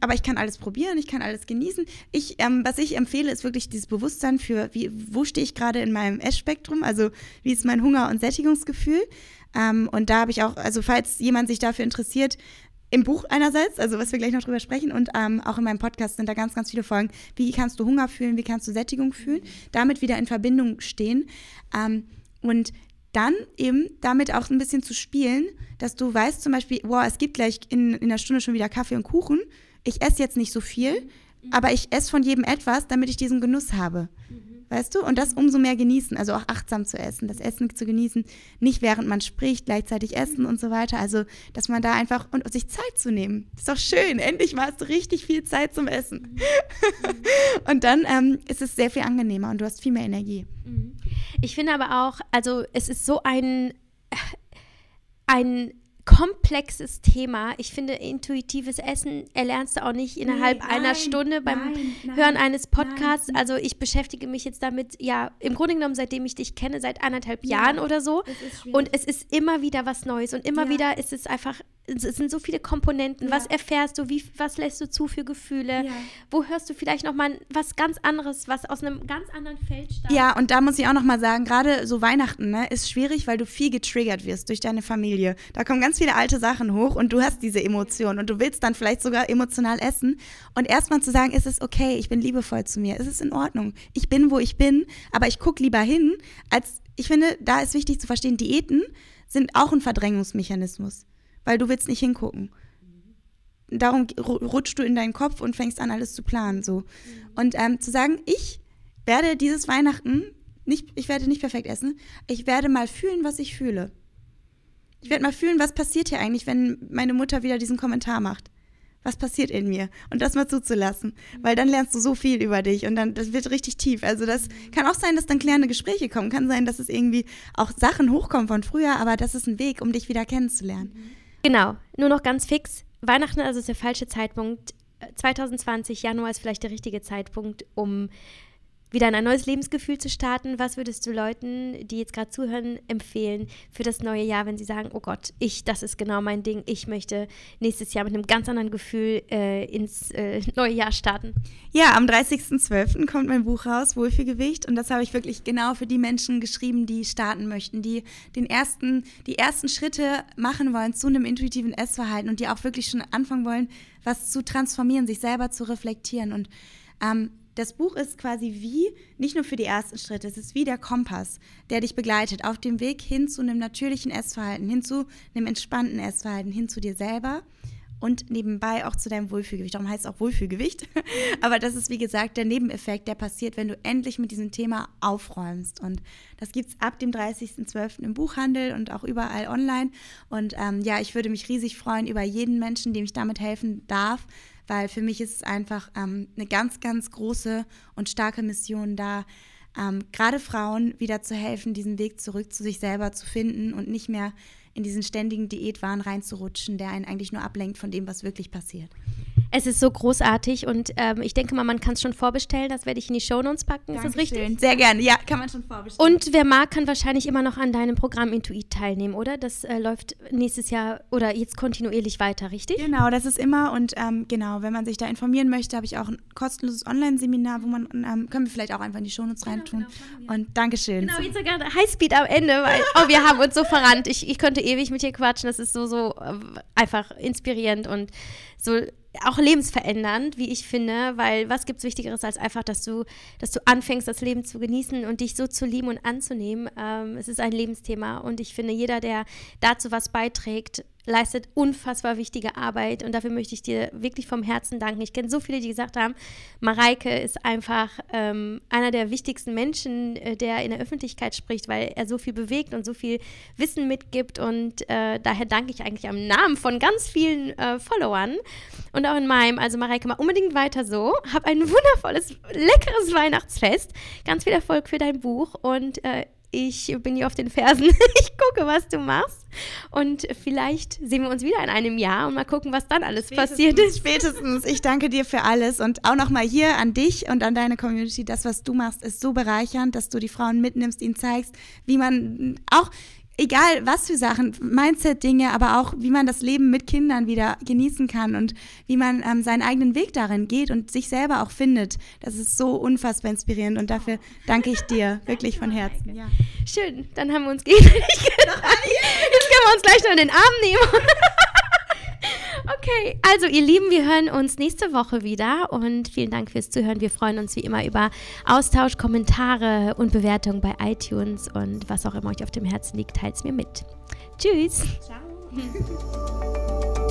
aber ich kann alles probieren, ich kann alles genießen. Ich, ähm, was ich empfehle, ist wirklich dieses Bewusstsein für, wie, wo stehe ich gerade in meinem Essspektrum, also wie ist mein Hunger- und Sättigungsgefühl. Ähm, und da habe ich auch, also falls jemand sich dafür interessiert, im Buch einerseits, also was wir gleich noch drüber sprechen, und ähm, auch in meinem Podcast sind da ganz, ganz viele Folgen. Wie kannst du Hunger fühlen, wie kannst du Sättigung fühlen, damit wieder in Verbindung stehen. Ähm, und dann eben damit auch ein bisschen zu spielen, dass du weißt zum Beispiel, wow, es gibt gleich in, in einer Stunde schon wieder Kaffee und Kuchen ich esse jetzt nicht so viel, mhm. aber ich esse von jedem etwas, damit ich diesen Genuss habe. Mhm. Weißt du? Und das umso mehr genießen, also auch achtsam zu essen, das Essen zu genießen, nicht während man spricht, gleichzeitig essen und so weiter. Also, dass man da einfach und sich Zeit zu nehmen. ist doch schön. Endlich mal hast du richtig viel Zeit zum Essen. Mhm. und dann ähm, ist es sehr viel angenehmer und du hast viel mehr Energie. Mhm. Ich finde aber auch, also es ist so ein, ein komplexes Thema. Ich finde, intuitives Essen erlernst du auch nicht innerhalb nee, einer Stunde beim nein, nein, Hören eines Podcasts. Nein. Also ich beschäftige mich jetzt damit, ja, im Grunde genommen, seitdem ich dich kenne, seit anderthalb ja, Jahren oder so. Und es ist immer wieder was Neues und immer ja. wieder ist es einfach, es sind so viele Komponenten. Ja. Was erfährst du? Wie, was lässt du zu für Gefühle? Wo hörst du vielleicht nochmal was ganz anderes, was aus einem ganz anderen Feld stammt? Ja, und da muss ich auch nochmal sagen, gerade so Weihnachten ne, ist schwierig, weil du viel getriggert wirst durch deine Familie. Da kommen ganz ganz viele alte Sachen hoch und du hast diese Emotionen und du willst dann vielleicht sogar emotional essen. Und erstmal zu sagen, ist es okay, ich bin liebevoll zu mir, ist es in Ordnung. Ich bin, wo ich bin, aber ich gucke lieber hin, als ich finde, da ist wichtig zu verstehen, Diäten sind auch ein Verdrängungsmechanismus, weil du willst nicht hingucken. Darum rutschst du in deinen Kopf und fängst an, alles zu planen. So. Und ähm, zu sagen, ich werde dieses Weihnachten nicht, ich werde nicht perfekt essen, ich werde mal fühlen, was ich fühle. Ich werde mal fühlen, was passiert hier eigentlich, wenn meine Mutter wieder diesen Kommentar macht. Was passiert in mir? Und das mal zuzulassen. Weil dann lernst du so viel über dich und dann, das wird richtig tief. Also das kann auch sein, dass dann klärende Gespräche kommen. Kann sein, dass es irgendwie auch Sachen hochkommen von früher, aber das ist ein Weg, um dich wieder kennenzulernen. Genau. Nur noch ganz fix. Weihnachten also ist der falsche Zeitpunkt. 2020, Januar ist vielleicht der richtige Zeitpunkt, um wieder in ein neues Lebensgefühl zu starten. Was würdest du Leuten, die jetzt gerade zuhören, empfehlen für das neue Jahr, wenn sie sagen, oh Gott, ich, das ist genau mein Ding, ich möchte nächstes Jahr mit einem ganz anderen Gefühl äh, ins äh, neue Jahr starten? Ja, am 30.12. kommt mein Buch raus, Wohlfühlgewicht. Und das habe ich wirklich genau für die Menschen geschrieben, die starten möchten, die den ersten, die ersten Schritte machen wollen zu einem intuitiven Essverhalten und die auch wirklich schon anfangen wollen, was zu transformieren, sich selber zu reflektieren. Und ähm, das Buch ist quasi wie, nicht nur für die ersten Schritte, es ist wie der Kompass, der dich begleitet auf dem Weg hin zu einem natürlichen Essverhalten, hin zu einem entspannten Essverhalten, hin zu dir selber und nebenbei auch zu deinem Wohlfühlgewicht. Darum heißt es auch Wohlfühlgewicht. Aber das ist, wie gesagt, der Nebeneffekt, der passiert, wenn du endlich mit diesem Thema aufräumst. Und das gibt es ab dem 30.12. im Buchhandel und auch überall online. Und ähm, ja, ich würde mich riesig freuen über jeden Menschen, dem ich damit helfen darf, weil für mich ist es einfach ähm, eine ganz, ganz große und starke Mission da, ähm, gerade Frauen wieder zu helfen, diesen Weg zurück zu sich selber zu finden und nicht mehr in diesen ständigen Diätwahn reinzurutschen, der einen eigentlich nur ablenkt von dem, was wirklich passiert. Es ist so großartig und ähm, ich denke mal, man kann es schon vorbestellen. Das werde ich in die Shownotes packen. Dankeschön. Ist das richtig? Sehr gerne. Ja, kann man schon vorbestellen. Und wer mag, kann wahrscheinlich immer noch an deinem Programm Intuit teilnehmen, oder? Das äh, läuft nächstes Jahr oder jetzt kontinuierlich weiter, richtig? Genau, das ist immer und ähm, genau, wenn man sich da informieren möchte, habe ich auch ein kostenloses Online-Seminar, wo man, ähm, können wir vielleicht auch einfach in die Shownotes genau, reintun. Genau, und Dankeschön. Genau, jetzt sogar Highspeed am Ende, weil oh, wir haben uns so verrannt. Ich, ich könnte ewig mit dir quatschen. Das ist so, so äh, einfach inspirierend und so auch lebensverändernd, wie ich finde, weil was gibt es Wichtigeres als einfach, dass du, dass du anfängst, das Leben zu genießen und dich so zu lieben und anzunehmen. Ähm, es ist ein Lebensthema und ich finde, jeder, der dazu was beiträgt, leistet unfassbar wichtige Arbeit und dafür möchte ich dir wirklich vom Herzen danken. Ich kenne so viele, die gesagt haben, Mareike ist einfach ähm, einer der wichtigsten Menschen, äh, der in der Öffentlichkeit spricht, weil er so viel bewegt und so viel Wissen mitgibt und äh, daher danke ich eigentlich am Namen von ganz vielen äh, Followern und auch in meinem. Also Mareike, mal unbedingt weiter so. Hab ein wundervolles, leckeres Weihnachtsfest. Ganz viel Erfolg für dein Buch und äh, ich bin hier auf den Fersen. Ich gucke, was du machst. Und vielleicht sehen wir uns wieder in einem Jahr und mal gucken, was dann alles passiert ist. Spätestens. Ich danke dir für alles und auch nochmal hier an dich und an deine Community. Das, was du machst, ist so bereichernd, dass du die Frauen mitnimmst, ihnen zeigst, wie man auch egal was für Sachen, Mindset-Dinge, aber auch wie man das Leben mit Kindern wieder genießen kann und wie man ähm, seinen eigenen Weg darin geht und sich selber auch findet. Das ist so unfassbar inspirierend und dafür danke ich dir wirklich von Herzen. Ja. Schön, dann haben wir uns gegenseitig Jetzt können wir uns gleich noch in den Arm nehmen. Okay, also ihr Lieben, wir hören uns nächste Woche wieder und vielen Dank fürs Zuhören. Wir freuen uns wie immer über Austausch, Kommentare und Bewertungen bei iTunes und was auch immer euch auf dem Herzen liegt, teilt es mir mit. Tschüss. Ciao.